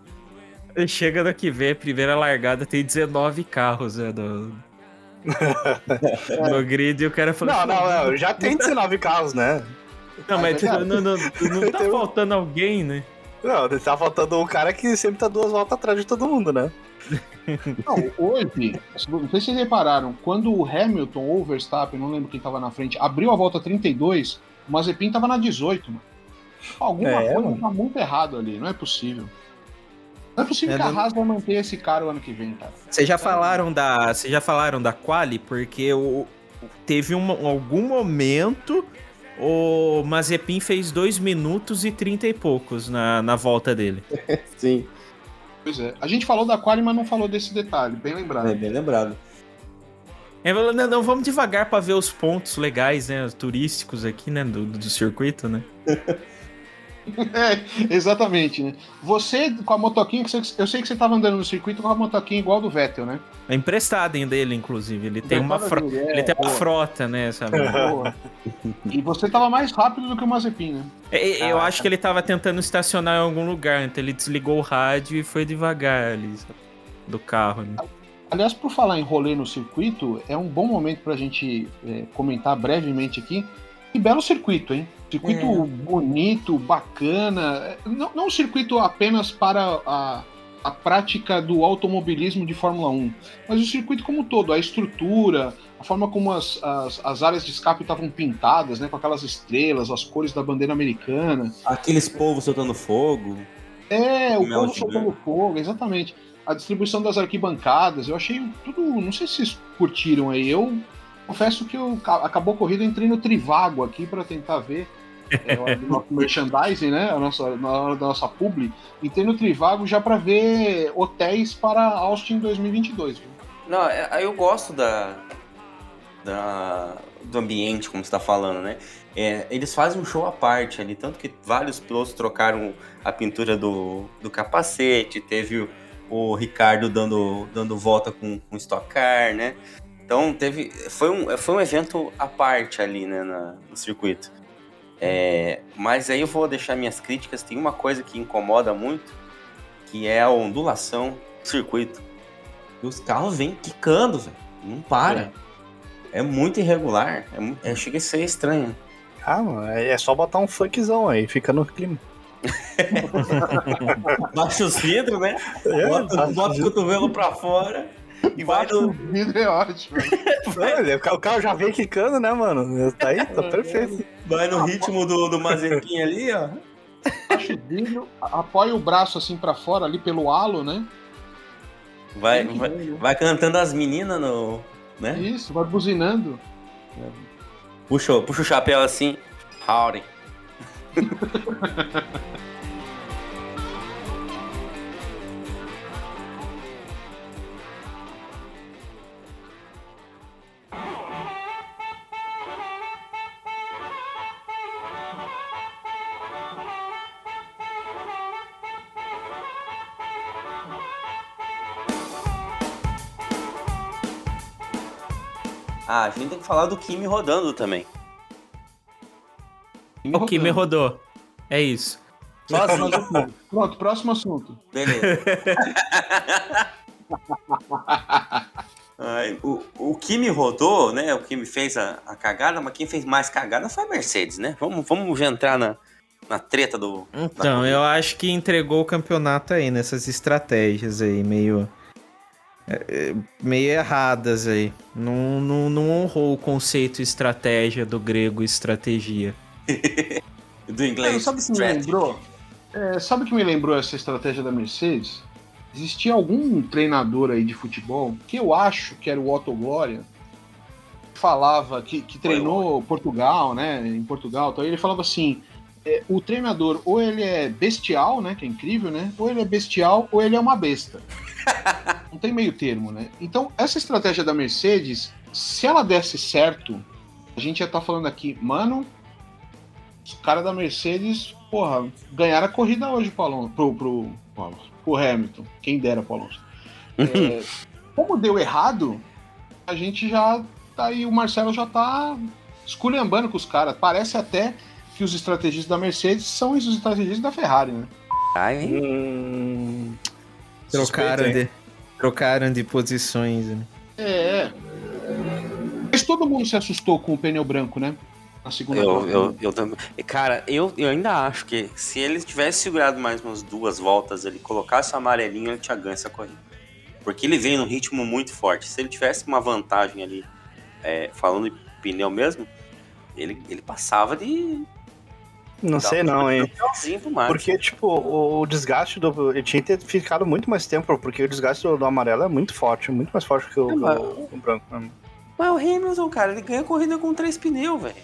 Chega daqui ver, a primeira largada tem 19 carros, né? No, no grid e o cara falou. Não, não, não, já tem 19 carros, né? Não, mas não, não, não, não tá faltando alguém, né? Não, tá faltando um cara que sempre tá duas voltas atrás de todo mundo, né? Não, hoje, não sei se vocês repararam, quando o Hamilton ou o Verstappen, não lembro quem estava na frente, abriu a volta 32, o Mazepin estava na 18, mano. Alguma é, coisa mano. tá muito errado ali, não é possível. Não é possível é, que a Haas vai manter esse cara o ano que vem, cara. Vocês já falaram da, vocês já falaram da quali porque o, teve um, algum momento o Mazepin fez 2 minutos e 30 e poucos na, na volta dele. Sim. Pois é. A gente falou da quali, mas não falou desse detalhe. Bem lembrado. É, bem lembrado. É, não, não, vamos devagar para ver os pontos legais, né? Turísticos aqui, né? Do, do circuito, né? é, exatamente, né? Você com a motoquinha, que você, eu sei que você tava andando no circuito com a motoquinha igual do Vettel, né? É emprestada dele, inclusive. Ele tem uma, fro dele, é, ele tem uma frota, né? Sabe? e você tava mais rápido do que o Mazepin, né? É, eu acho que ele tava tentando estacionar em algum lugar, então ele desligou o rádio e foi devagar ali, sabe? do carro. Né? Aliás, por falar em rolê no circuito, é um bom momento pra gente é, comentar brevemente aqui. Que belo circuito, hein? Circuito é. bonito, bacana. Não, não um circuito apenas para a, a prática do automobilismo de Fórmula 1, mas o circuito como um todo, a estrutura, a forma como as, as, as áreas de escape estavam pintadas, né, com aquelas estrelas, as cores da bandeira americana. Aqueles povos soltando fogo. É, o povo soltando fogo, exatamente. A distribuição das arquibancadas, eu achei tudo. Não sei se vocês curtiram aí. Eu confesso que eu acabou a corrida, entrei no Trivago aqui para tentar ver o nosso merchandising, né? A nossa, na hora da nossa publi. Entrei no Trivago já para ver hotéis para Austin 2022. Viu? Não, é, eu gosto da, da, do ambiente, como você está falando, né? É, eles fazem um show à parte ali, tanto que vários pilotos trocaram a pintura do, do capacete, teve o, o Ricardo dando, dando volta com, com Stock Car, né? Então teve. Foi um, foi um evento à parte ali, né, na, no circuito. É, mas aí eu vou deixar minhas críticas. Tem uma coisa que incomoda muito, que é a ondulação do circuito. E os carros vêm quicando, velho. Não para. É. é muito irregular. É, é, chega a ser estranho. Ah, mano, é, é só botar um funkzão aí, fica no clima. Baixa os vidros, né? É, bota, bota o cotovelo pra fora. E vai no. vidro é ótimo. É, o carro já vem quicando, né, mano? Tá aí, tá perfeito. Vai no ritmo do, do Mazepin ali, ó. Vidro, apoia o braço assim pra fora, ali pelo halo, né? Vai, vai, vai cantando as meninas no. Né? Isso, vai buzinando. Puxa, puxa o chapéu assim. Howdy. Ah, a gente tem que falar do Kimi rodando também. o Kimi rodou. É isso. Próximo Pronto, próximo assunto. Beleza. Ai, o, o Kimi rodou, né? O Kimi fez a, a, cagada, mas quem fez mais cagada foi a Mercedes, né? Vamos, vamos entrar na, na treta do. Então, eu acho que entregou o campeonato aí nessas estratégias aí, meio meio erradas aí. Não, não, não honrou o conceito estratégia do grego estratégia. do inglês. É, sabe o que me lembrou? É, sabe o que me lembrou essa estratégia da Mercedes? Existia algum treinador aí de futebol que eu acho que era o Otto Glória, falava que, que treinou Portugal, né? Em Portugal, então ele falava assim: é, o treinador ou ele é bestial, né? Que é incrível, né? Ou ele é bestial ou ele é uma besta. Não tem meio termo, né? Então, essa estratégia da Mercedes, se ela desse certo, a gente já tá falando aqui, mano, os caras da Mercedes, porra, ganharam a corrida hoje pro, Alonso, pro, pro, pro, pro Hamilton. Quem dera pro Alonso. É, como deu errado, a gente já tá aí, o Marcelo já tá esculhambando com os caras. Parece até que os estrategistas da Mercedes são os estrategistas da Ferrari, né? Ai, hum, trocaram, de, trocaram de posições. Né? É. Mas todo mundo se assustou com o pneu branco, né? Na segunda eu, eu, eu, também. Cara, eu, eu ainda acho que se ele tivesse segurado mais umas duas voltas, ele colocasse o amarelinho, ele tinha ganho essa corrida. Porque ele veio num ritmo muito forte. Se ele tivesse uma vantagem ali, é, falando de pneu mesmo, ele, ele passava de não sei não, hein? Porque, tipo, o, desgaste do. Ele tinha que ter ficado muito mais tempo, porque o desgaste do, do amarelo é muito forte, muito mais forte que o, é, mas... o, o branco. Mas o Hamilton, cara, ele ganha corrida com três pneus, velho.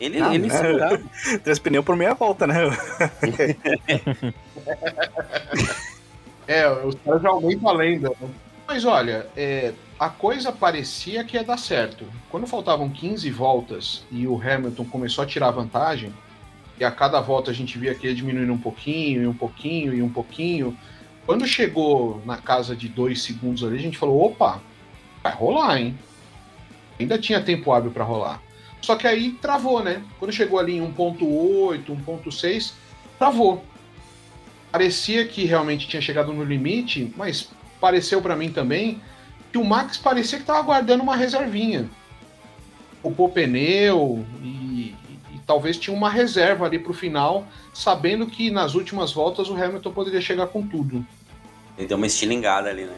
Ele, ah, ele né? Três pneus por meia volta, né? é, os caras já aumentam a lenda. Né? Mas olha, é, a coisa parecia que ia dar certo. Quando faltavam 15 voltas e o Hamilton começou a tirar vantagem, e a cada volta a gente via que ia diminuindo um pouquinho, e um pouquinho, e um pouquinho. Quando chegou na casa de dois segundos ali, a gente falou: opa, vai rolar, hein? Ainda tinha tempo hábil para rolar. Só que aí travou, né? Quando chegou ali em 1.8, 1.6, travou. Parecia que realmente tinha chegado no limite, mas pareceu para mim também que o Max parecia que estava guardando uma reservinha. Ocupou pneu e talvez tinha uma reserva ali para o final, sabendo que nas últimas voltas o Hamilton poderia chegar com tudo. Ele deu uma estilingada ali, né?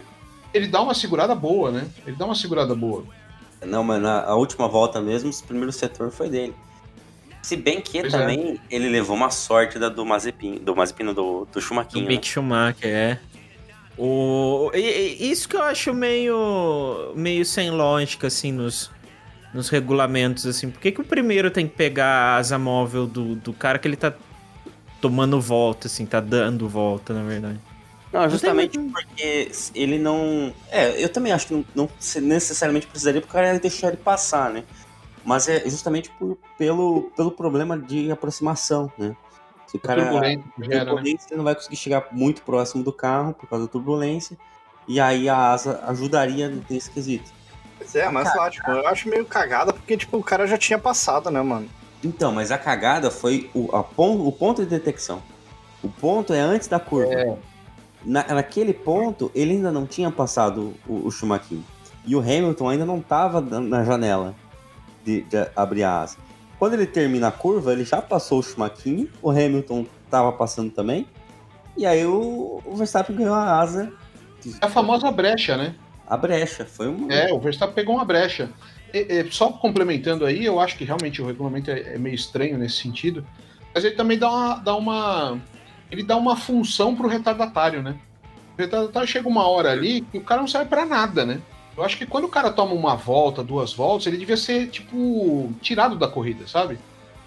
Ele dá uma segurada boa, né? Ele dá uma segurada boa. Não, mas na última volta mesmo, o primeiro setor foi dele. Se bem que pois é. também é. ele levou uma sorte da, do Mazepin, do Mazepin, do, do Schumacher. Do Mick né? Schumacher, é. O... E, e, isso que eu acho meio, meio sem lógica, assim, nos, nos regulamentos, assim. Por que, que o primeiro tem que pegar a asa móvel do, do cara que ele tá tomando volta, assim, tá dando volta, na verdade? Não, justamente porque ele não. É, eu também acho que não, não necessariamente precisaria porque o cara ia deixar ele passar, né? Mas é justamente por, pelo, pelo problema de aproximação, né? Se o cara. Turbulência, gera, né? não vai conseguir chegar muito próximo do carro por causa da turbulência. E aí a asa ajudaria nesse quesito. É, mas lá, tipo, eu acho meio cagada porque, tipo, o cara já tinha passado, né, mano? Então, mas a cagada foi o, a pon, o ponto de detecção. O ponto é antes da curva. É. Na, naquele ponto, ele ainda não tinha passado o, o Schumacher. E o Hamilton ainda não estava na janela de, de, abrir a asa. Quando ele termina a curva, ele já passou o Schumacher, o Hamilton estava passando também. E aí o, o Verstappen ganhou a asa. É a famosa brecha, né? A brecha, foi um. É, o Verstappen pegou uma brecha. E, e, só complementando aí, eu acho que realmente o regulamento é, é, meio estranho nesse sentido. Mas ele também dá uma, dá uma ele dá uma função pro retardatário, né? O retardatário chega uma hora ali que o cara não serve para nada, né? Eu acho que quando o cara toma uma volta, duas voltas, ele devia ser, tipo, tirado da corrida, sabe?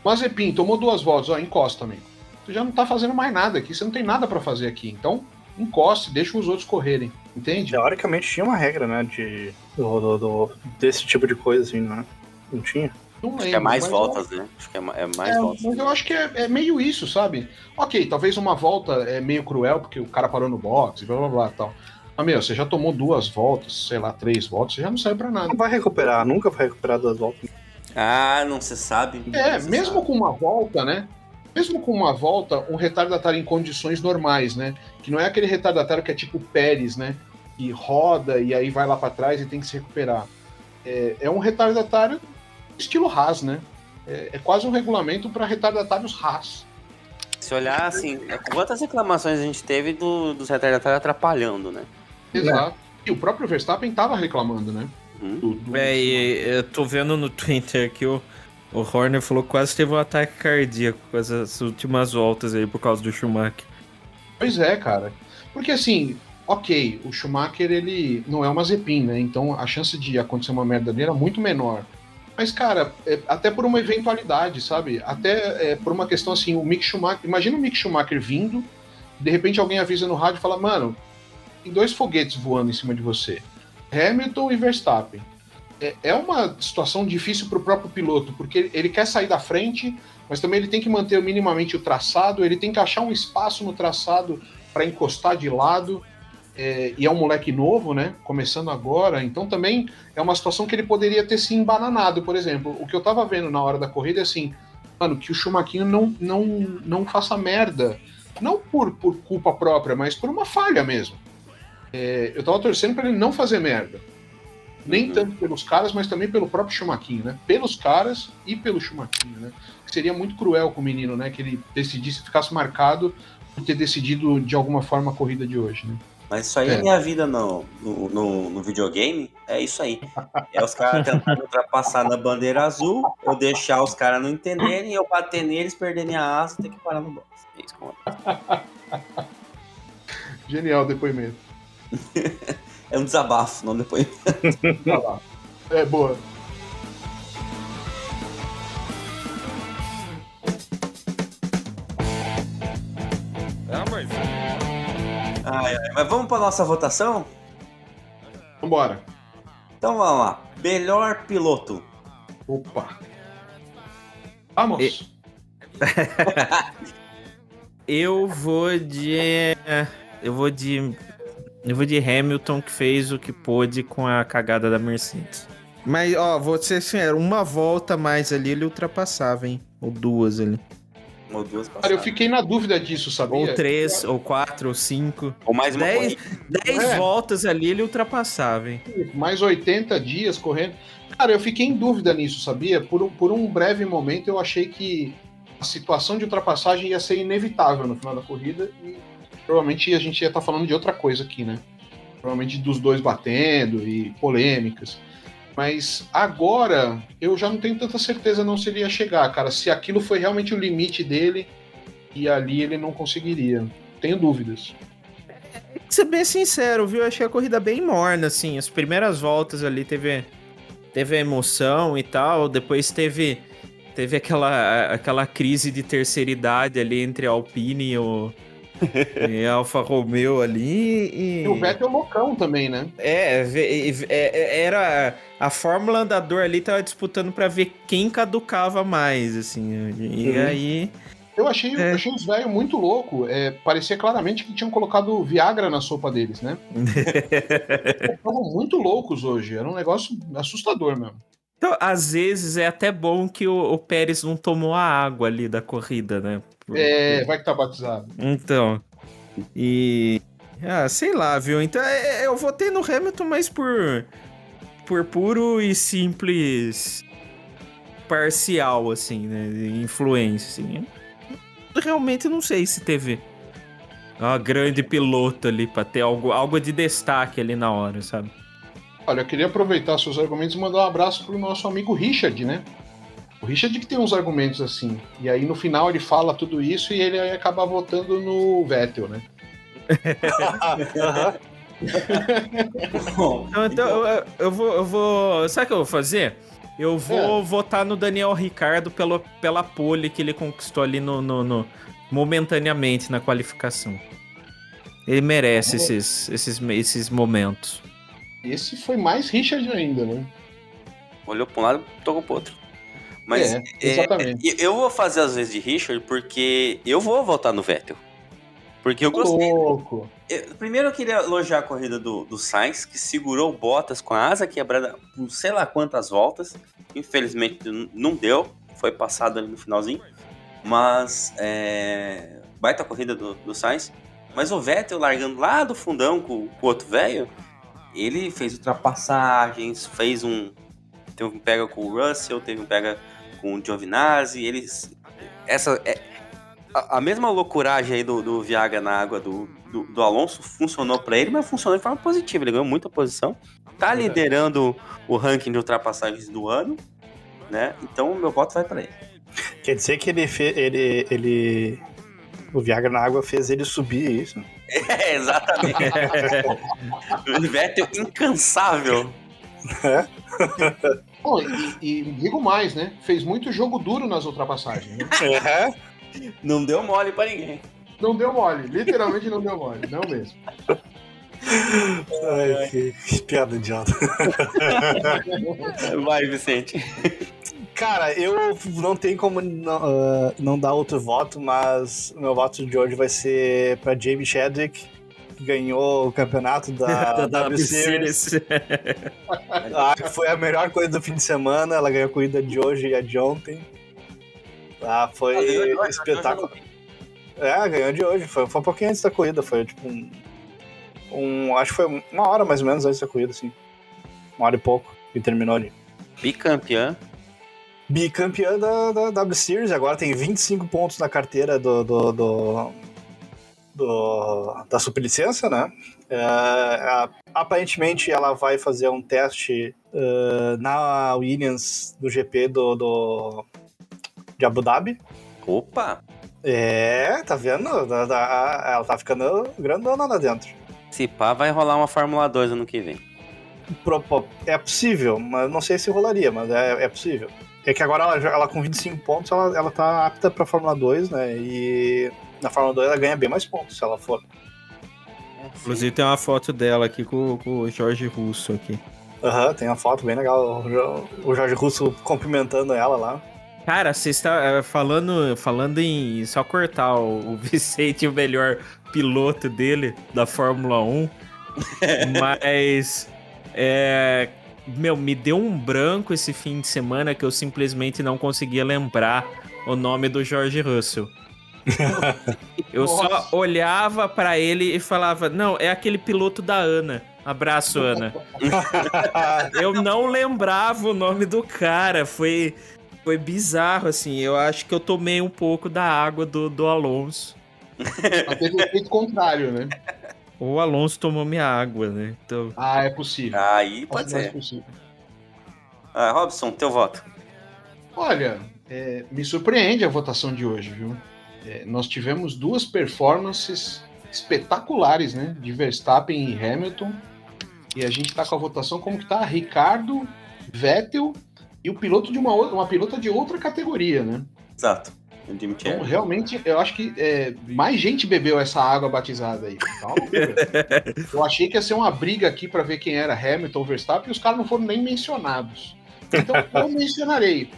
Mazepin tomou duas voltas, ó, encosta, amigo. Tu já não tá fazendo mais nada aqui, você não tem nada para fazer aqui. Então, encoste, deixa os outros correrem, entende? Teoricamente tinha uma regra, né, de, do, do, do desse tipo de coisa, assim, não é? Não tinha? Não lembro, acho que é mais voltas, né? Acho que é, é mais é, voltas. Mas eu acho que é, é, meio isso, sabe? Ok, talvez uma volta é meio cruel, porque o cara parou no box, blá blá blá tal. Mas, meu, você já tomou duas voltas, sei lá, três voltas, você já não serve pra nada. Não vai recuperar, nunca vai recuperar duas voltas. Ah, não se sabe. É, se mesmo sabe. com uma volta, né? Mesmo com uma volta, um retardatário em condições normais, né? Que não é aquele retardatário que é tipo Pérez, né? Que roda e aí vai lá para trás e tem que se recuperar. É, é um retardatário estilo Haas, né? É, é quase um regulamento para retardatários Haas. Se olhar assim, é, quantas reclamações a gente teve do, dos retardatários atrapalhando, né? Exato. E o próprio Verstappen tava reclamando, né? Uhum. Do, do... É, e eu tô vendo no Twitter que o, o Horner falou que quase teve um ataque cardíaco com essas últimas voltas aí por causa do Schumacher. Pois é, cara. Porque assim, ok, o Schumacher ele não é uma Zepin, né? Então a chance de acontecer uma merda dele era muito menor. Mas, cara, é, até por uma eventualidade, sabe? Até é, por uma questão assim, o Mick Schumacher. Imagina o Mick Schumacher vindo, de repente alguém avisa no rádio e fala, mano, tem dois foguetes voando em cima de você. Hamilton e Verstappen. É, é uma situação difícil para o próprio piloto, porque ele quer sair da frente, mas também ele tem que manter minimamente o traçado, ele tem que achar um espaço no traçado para encostar de lado é, e é um moleque novo, né? Começando agora, então também é uma situação que ele poderia ter se embananado, por exemplo. O que eu tava vendo na hora da corrida é assim, mano, que o Schumacher não, não, não faça merda. Não por, por culpa própria, mas por uma falha mesmo. É, eu tava torcendo para ele não fazer merda. Nem uhum. tanto pelos caras, mas também pelo próprio Schumacher, né? Pelos caras e pelo Schumacher, né? Seria muito cruel com o menino, né? Que ele decidisse, ficasse marcado por ter decidido de alguma forma a corrida de hoje, né? Mas isso aí é, minha vida no, no, no, no, videogame. É isso aí. É os caras tentando ultrapassar na bandeira azul, eu deixar os caras não entenderem, eu bater neles, perder minha asa e ter que parar no box. É isso que Genial depoimento. é um desabafo, não depoimento. é boa. Mas vamos para nossa votação? Vambora. Então vamos lá. Melhor piloto. Opa. Vamos. E... eu vou de. Eu vou de. Eu vou de Hamilton que fez o que pôde com a cagada da Mercedes. Mas, ó, vou ser sincero, uma volta mais ali ele ultrapassava, hein? Ou duas ali. Ou duas passadas. Cara, eu fiquei na dúvida disso, sabia? Ou três, ou quatro, ou cinco. Ou mais uma Dez, dez é. voltas ali ele ultrapassava, hein? Mais 80 dias correndo. Cara, eu fiquei em dúvida nisso, sabia? Por um, por um breve momento eu achei que a situação de ultrapassagem ia ser inevitável no final da corrida e provavelmente a gente ia estar tá falando de outra coisa aqui, né? Provavelmente dos dois batendo e polêmicas. Mas agora eu já não tenho tanta certeza não se ele ia chegar, cara. Se aquilo foi realmente o limite dele e ali ele não conseguiria. Tenho dúvidas. Ser bem sincero, viu? Eu achei a corrida bem morna, assim. As primeiras voltas ali teve teve emoção e tal, depois teve teve aquela, aquela crise de terceira idade ali entre a Alpine e o e Alfa Romeo ali e... e o Vettel loucão também, né? É, é, era a Fórmula Andador ali tava disputando para ver quem caducava mais, assim. E uhum. aí eu achei, é. achei os velhos muito louco. É, parecia claramente que tinham colocado Viagra na sopa deles, né? Estavam muito loucos hoje. Era um negócio assustador mesmo. Então, às vezes é até bom que o, o Pérez não tomou a água ali da corrida, né? Porque... É, vai que tá batizado. Então. E. Ah, sei lá, viu? Então é, é, eu votei no Hamilton, mas por. Por puro e simples. Parcial, assim, né? Influência, assim realmente não sei se teve uma grande piloto ali pra ter algo, algo de destaque ali na hora, sabe? Olha, eu queria aproveitar seus argumentos e mandar um abraço pro nosso amigo Richard, né? O Richard que tem uns argumentos assim. E aí no final ele fala tudo isso e ele acaba votando no Vettel, né? então, então eu, eu, vou, eu vou. Sabe o que eu vou fazer? Eu vou é. votar no Daniel Ricardo pelo, pela pole que ele conquistou ali no, no, no momentaneamente na qualificação. Ele merece esses, esses, esses momentos. Esse foi mais Richard ainda, né? Olhou para um lado, tocou pro outro. Mas é, exatamente. É, eu vou fazer às vezes de Richard porque eu vou votar no Vettel. Porque eu gostei. Louco. Eu, primeiro eu queria elogiar a corrida do, do Sainz, que segurou Bottas com a asa quebrada por sei lá quantas voltas. Infelizmente não deu, foi passado ali no finalzinho. Mas é, baita corrida do, do Sainz. Mas o Vettel largando lá do fundão com, com o outro velho, ele fez ultrapassagens, fez um. Teve um pega com o Russell, teve um pega com o Giovinazzi. Eles. Essa, é, a, a mesma loucuragem aí do, do Viaga na água do, do, do Alonso funcionou para ele, mas funcionou de forma positiva. Ele ganhou muita posição. Tá liderando o ranking de ultrapassagens do ano, né? Então o meu voto vai para ele. Quer dizer que ele, fez, ele, ele. O Viagra na água fez ele subir, é isso? É, exatamente. o Vettel incansável. É. Bom, e, e, digo mais, né? Fez muito jogo duro nas ultrapassagens. Né? É. Não deu mole pra ninguém. Não deu mole, literalmente não deu mole, não mesmo. Ai, que, que piada idiota. Vai, Vicente. Cara, eu não tenho como não, uh, não dar outro voto, mas meu voto de hoje vai ser pra Jamie Chadwick, que ganhou o campeonato da, da W Series. ah, foi a melhor coisa do fim de semana. Ela ganhou a corrida de hoje e a de ontem. Ah, foi ah, espetáculo. É, ganhou de hoje. Foi, foi um pouquinho antes da corrida. Foi tipo um, um. Acho que foi uma hora mais ou menos antes da corrida, assim. Uma hora e pouco. E terminou ali. Bicampeã. Bicampeã da, da W Series. Agora tem 25 pontos na carteira do. do, do, do da superlicença, né? É, aparentemente ela vai fazer um teste uh, na Williams do GP do, do de Abu Dhabi. Opa! É, tá vendo? Ela tá ficando grandona lá dentro. Se pá, vai rolar uma Fórmula 2 ano que vem. É possível, mas não sei se rolaria, mas é, é possível. É que agora ela, ela com 25 pontos, ela, ela tá apta pra Fórmula 2, né? E na Fórmula 2 ela ganha bem mais pontos se ela for. É, Inclusive tem uma foto dela aqui com, com o Jorge Russo aqui. Aham, uhum, tem uma foto bem legal. O Jorge Russo cumprimentando ela lá. Cara, você está eh, falando, falando em só cortar o, o Vicente, o melhor piloto dele da Fórmula 1. mas. É, meu, me deu um branco esse fim de semana que eu simplesmente não conseguia lembrar o nome do George Russell. eu Nossa. só olhava para ele e falava: Não, é aquele piloto da Ana. Abraço, Ana. eu não lembrava o nome do cara. Foi foi bizarro, assim. Eu acho que eu tomei um pouco da água do, do Alonso. Teve o efeito contrário, né? O Alonso tomou minha água, né? Então... Ah, é possível. Aí pode ser. É possível. Ah, Robson, teu voto. Olha, é, me surpreende a votação de hoje, viu? É, nós tivemos duas performances espetaculares, né? De Verstappen e Hamilton. E a gente tá com a votação como que tá? Ricardo Vettel e o piloto de uma, outra, uma pilota de outra categoria, né? Exato. Então, realmente, eu acho que é, mais gente bebeu essa água batizada aí. Calma, velho. eu achei que ia ser uma briga aqui para ver quem era Hamilton ou Verstappen e os caras não foram nem mencionados. Então, eu mencionarei.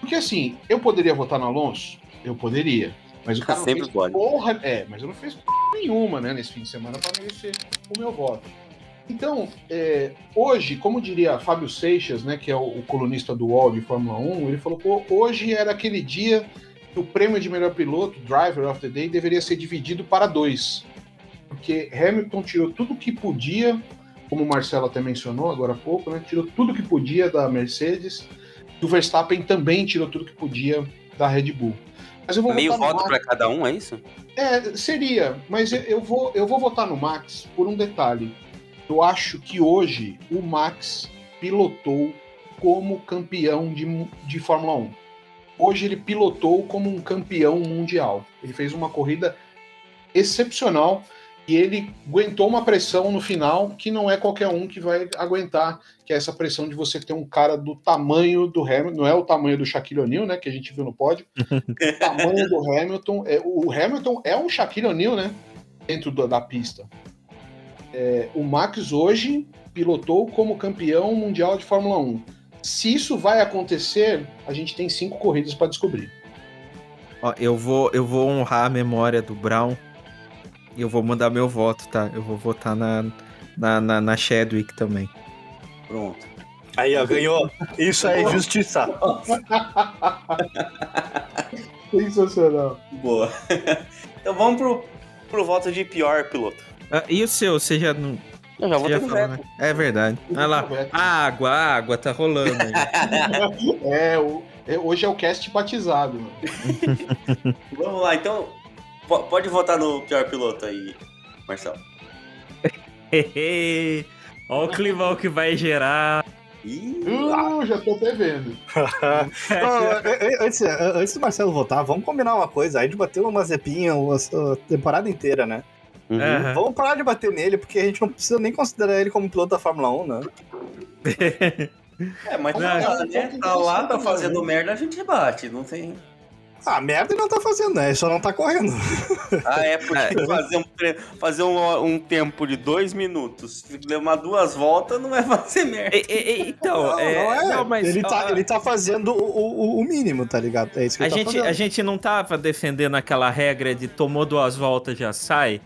Porque assim, eu poderia votar no Alonso? Eu poderia. Mas o cara não Sempre fez pode. porra. É, mas eu não fiz porra nenhuma, né, nesse fim de semana para merecer o meu voto. Então, é, hoje, como diria Fábio Seixas, né, que é o, o colunista do UOL de Fórmula 1, ele falou, hoje era aquele dia o prêmio de melhor piloto, Driver of the Day, deveria ser dividido para dois. Porque Hamilton tirou tudo que podia, como o Marcelo até mencionou agora há pouco, né, tirou tudo que podia da Mercedes, e o Verstappen também tirou tudo que podia da Red Bull. Mas eu vou Meio voto Max. pra cada um, é isso? É, seria, mas eu- vou, eu vou votar no Max por um detalhe. Eu acho que hoje o Max pilotou como campeão de, de Fórmula 1. Hoje ele pilotou como um campeão mundial. Ele fez uma corrida excepcional e ele aguentou uma pressão no final que não é qualquer um que vai aguentar, que é essa pressão de você ter um cara do tamanho do Hamilton, não é o tamanho do Shaquille O'Neal, né, que a gente viu no pódio, o tamanho do Hamilton, é, o Hamilton é um Shaquille O'Neal, né, dentro do- da pista. É, o Max hoje pilotou como campeão mundial de Fórmula 1. Se isso vai acontecer, a gente tem cinco corridas para descobrir. Ó, eu vou, eu vou honrar a memória do Brown e eu vou mandar meu voto, tá? Eu vou votar na, na, na, na Chadwick também. Pronto. Aí, ó, ganhou. Isso é justiça. Sensacional. Boa. então vamos pro, pro voto de pior piloto. Ah, e o seu? Você já não. Eu já já no falou, né? É verdade. Olha lá. Água, água, tá rolando aí. É, o- é, hoje é o cast batizado. mano. Vamos lá, então. po- Pode votar no pior piloto aí, Marcelo. Olha o climão que vai gerar. Ih, Uh, já tô até vendo. Ó, antes, antes do Marcelo votar, vamos combinar uma coisa. A gente bateu uma zepinha a temporada inteira, né? Uhum. Aham. Vamos parar de bater nele, porque a gente não precisa nem considerar ele como piloto da Fórmula 1, né? É, mas Não, tá, lá, é né? tá lá, tá fazendo merda, a gente bate, não tem. Ah, merda ele não tá fazendo, né? Ele só não tá correndo. Ah, é porque fazer, um, fazer um, um tempo de dois minutos, levar duas voltas, não vai fazer merda. E- e- então, não, é, não é. não, mas ele, tá, ele tá fazendo o, o, o mínimo, tá ligado? É isso que a ele tá gente, fazendo. a gente não tava defendendo aquela regra de tomou duas voltas já sai.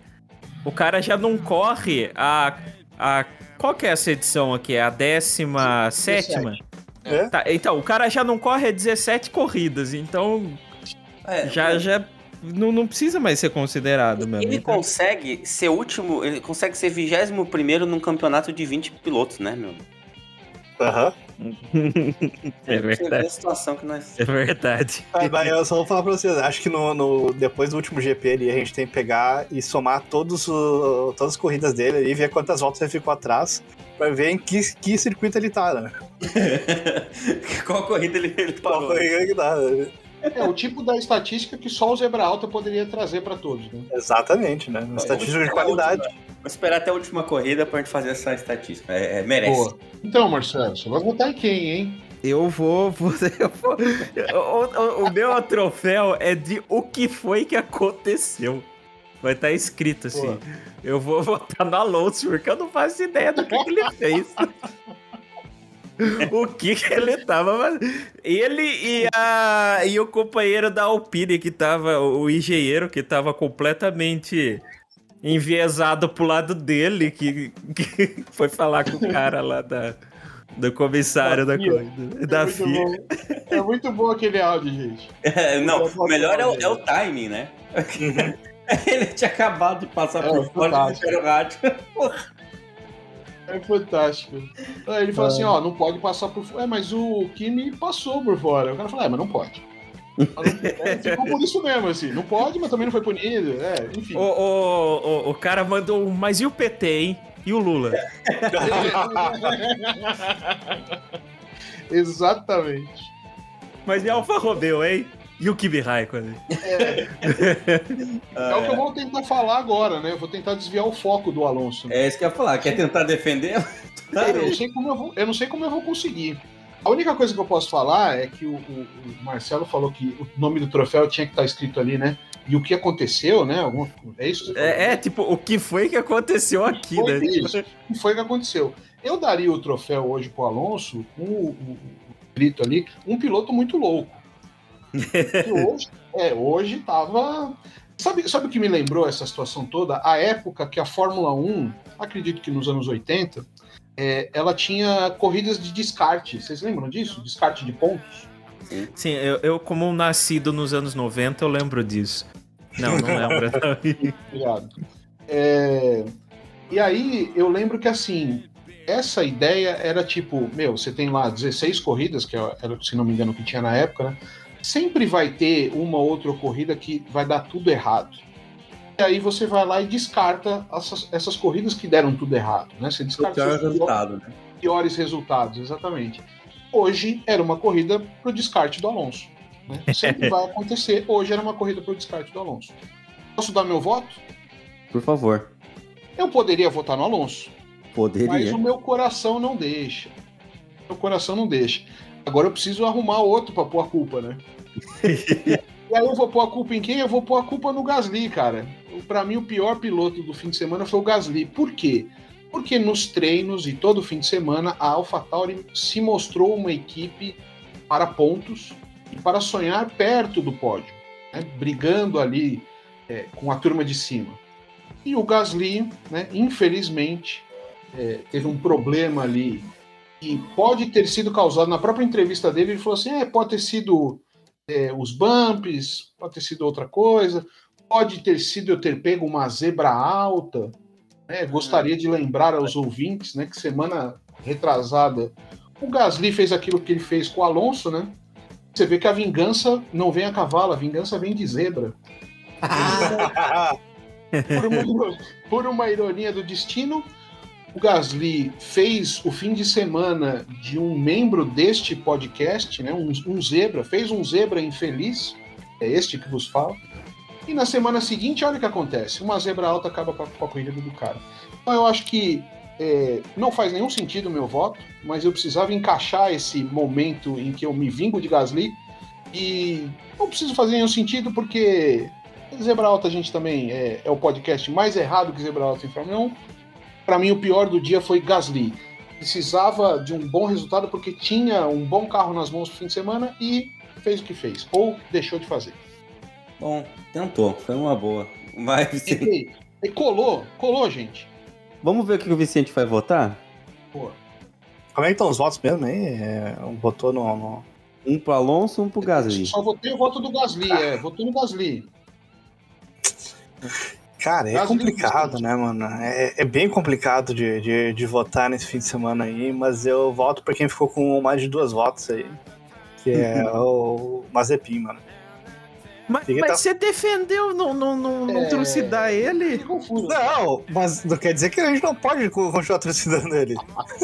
O cara já não corre a. a qual que é essa edição aqui? É a décima sétima? É? Tá, então, o cara já não corre a 17 corridas, então É, já, já não, não precisa mais ser considerado mesmo. Ele então. consegue ser último, ele consegue ser 21 primeiro num campeonato de 20 pilotos, né, meu? Aham. É vê verdade. a situação que nós. É verdade. Ah, mas eu só vou falar pra vocês, acho que no, no- depois do último GP ali, a gente tem que pegar e somar todos o- todas as corridas dele ali, ver quantas voltas ele ficou atrás, pra ver em que, que circuito ele tá, né? Qual corrida ele, ele Qual parou? corrida que dá, né? É o tipo da estatística que só o Zebra Alta poderia trazer para todos, né? Exatamente, né? Uma estatística de a qualidade. Vou esperar até a última corrida pra gente fazer essa estatística. É, é, merece. Boa. Então, Marcelo, você vai votar em quem, hein? Eu vou. vou- eu vou- o, o- o meu troféu é de o que foi que aconteceu. Vai estar escrito assim. Boa. Eu vou votar no Alonso, porque eu não faço ideia do que, que ele fez. o que, que ele tava fazendo. Ele e, a, e o companheiro da Alpine, que tava. O engenheiro, que tava completamente enviesado pro lado dele, que, que foi falar com o cara lá da, do comissário da, Da coisa. Da é, muito FIA. bom. é muito bom aquele áudio, gente. É, não, o melhor é o, é o timing, né? ele tinha acabado de passar É, por fora e deixaram o rádio. É fantástico. Aí ele falou assim, ó, não pode passar por fora. É, mas o Kimi passou por fora. O cara falou, é, mas não pode. É, ficou por isso mesmo, assim. Não pode, mas também não foi punido. É, enfim. O, o, o, o cara mandou mas e o PT, hein? E o Lula? Exatamente. Mas e Alfa Romeo, hein? E o Kimi Raikkonen? É o que eu vou tentar falar agora, né? Eu vou tentar desviar o foco do Alonso. É isso que eu ia falar. Quer tentar defender? Eu não sei como eu vou, eu não sei como eu vou conseguir. A única coisa que eu posso falar é que o, o- o Marcelo falou que o nome do troféu tinha que estar escrito ali, né? E o que aconteceu, né? Algum, é isso? É, é, tipo, o que foi que aconteceu aqui, Foi né? isso. O que foi que aconteceu? Eu daria o troféu hoje pro Alonso com o, o, o grito ali, um piloto muito louco. Que hoje, é, hoje tava. Sabe, sabe o que me lembrou essa situação toda? A época que a Fórmula 1, acredito que nos anos 80, é, ela tinha corridas de descarte. Vocês lembram disso? Descarte de pontos? Sim, eu, eu, como um nascido nos anos 90, eu lembro disso. Não, não lembro. Obrigado. É, e aí eu lembro que assim, essa ideia era tipo, meu, você tem lá 16 corridas, que era, se não me engano, o que tinha na época, né? Sempre vai ter uma outra corrida que vai dar tudo errado. E aí você vai lá e descarta essas, essas corridas que deram tudo errado, né? Você O descarta pior seus resultado, né? piores resultados, exatamente. Hoje era uma corrida pro descarte do Alonso. Né? Sempre vai acontecer. Hoje era uma corrida pro descarte do Alonso. Posso dar meu voto? Por favor. Eu poderia votar no Alonso, mas Poderia. o meu coração não deixa. Meu coração não deixa. Agora eu preciso arrumar outro pra pôr a culpa, né? e aí eu vou pôr a culpa em quem? Eu vou pôr a culpa no Gasly, cara. Pra mim, o pior piloto do fim de semana foi o Gasly. Por quê? Porque nos treinos e todo fim de semana, a AlphaTauri se mostrou uma equipe para pontos e para sonhar perto do pódio, né? brigando ali é, com a turma de cima. E o Gasly, né, infelizmente, é, teve um problema ali que pode ter sido causado na própria entrevista dele. Ele falou assim: é, pode ter sido é, os bumps, pode ter sido outra coisa, pode ter sido eu ter pego uma zebra alta. né? Gostaria de lembrar aos ouvintes né, que semana retrasada o Gasly fez aquilo que ele fez com o Alonso, né? Você vê que a vingança não vem a cavalo, a vingança vem de zebra. por, uma, por uma ironia do destino, o Gasly fez o fim de semana de um membro deste podcast, né, um, um zebra, fez um zebra infeliz, é este que vos fala. E na semana seguinte, olha o que acontece: uma zebra alta acaba com a, corrida do cara. Então eu acho que é, não faz nenhum sentido o meu voto, mas eu precisava encaixar esse momento em que eu me vingo de Gasly e não preciso fazer nenhum sentido porque Zebra Alta a gente também é, é o podcast mais errado que Zebra Alta em Fórmula 1. Para mim, o pior do dia foi Gasly. Precisava de um bom resultado porque tinha um bom carro nas mãos no fim de semana e fez o que fez, ou deixou de fazer. Bom, tentou. Foi uma boa. Vai, Vicente. E, e colou, colou, gente. Vamos ver o que o Vicente vai votar? Pô, Como é que estão os votos mesmo aí? É, botou no, no- Um pro Alonso, um pro Gasly. só votei o voto do Gasly, é, votou no Gasly. Cara, é Gasly complicado, né, mano? É, é bem complicado de, de, de votar nesse fim de semana aí, mas eu voto por quem ficou com mais de duas votos aí. Que é o Mazepin, mano. Mas, mas tá- você defendeu não, não, não, não É. trucidar ele? Confuso. Não, mas não quer dizer que a gente não pode continuar trucidando ele.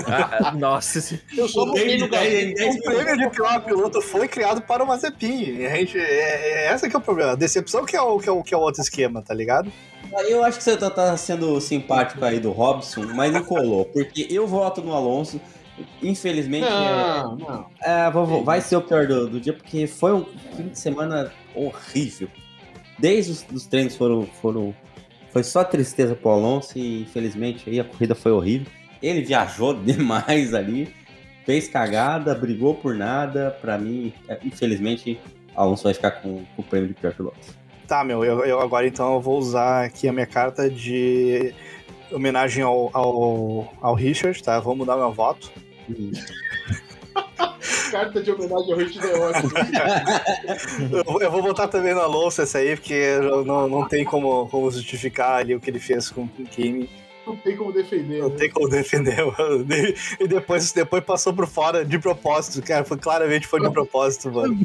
Ah, nossa, se- Eu votei no Gasly. O prêmio de pior piloto foi criado para o Mazepin. A gente, é, é essa que é o problema. A decepção que é o, que é o, que é o outro esquema, tá ligado? Eu acho que você tá, tá sendo simpático aí do Robson, mas não colou. Porque eu voto no Alonso. Infelizmente, é, Não, não. é, vou- vou- vai ser o pior do, do dia, porque foi um fim de semana horrível. Desde os, os treinos foram, foram. Foi só tristeza pro Alonso e infelizmente aí a corrida foi horrível. Ele viajou demais ali, fez cagada, brigou por nada. Pra mim, é, infelizmente, Alonso vai ficar com, com o prêmio de pior piloto. Tá, meu, eu, eu agora então eu vou usar aqui a minha carta de homenagem ao, ao, ao Richard, tá? Vou mudar meu voto. Carta de homenagem ao Richard é ótimo. Eu, vou- votar também no Alonso essa aí, porque não, não tem como, como justificar ali o que ele fez com o Kimi. Não tem como defender. Não né? tem como defender. mano. E depois, depois passou por fora de propósito, cara. Foi, claramente foi de propósito, mano.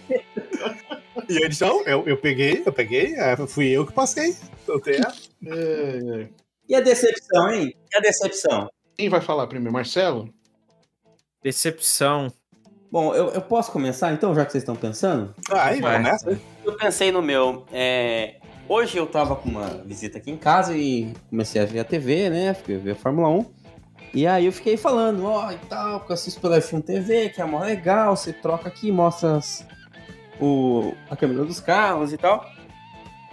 E eu disse, não, eu, eu peguei, eu peguei, é, fui eu que passei. Não tem essa. É, é. E a decepção, hein? E a decepção? Quem vai falar primeiro? Marcelo? Decepção. Bom, eu, eu posso começar então, já que vocês estão pensando? Ah, aí, Vai. começa. Eu pensei no meu. é, Hoje eu tava com uma visita aqui em casa e comecei a ver a TV, né? Fiquei ver a Fórmula 1. E aí eu fiquei falando, ó, e tal, porque eu assisto pela F1 TV, que é mó legal, você troca aqui, mostra as- o, a câmera dos carros e tal.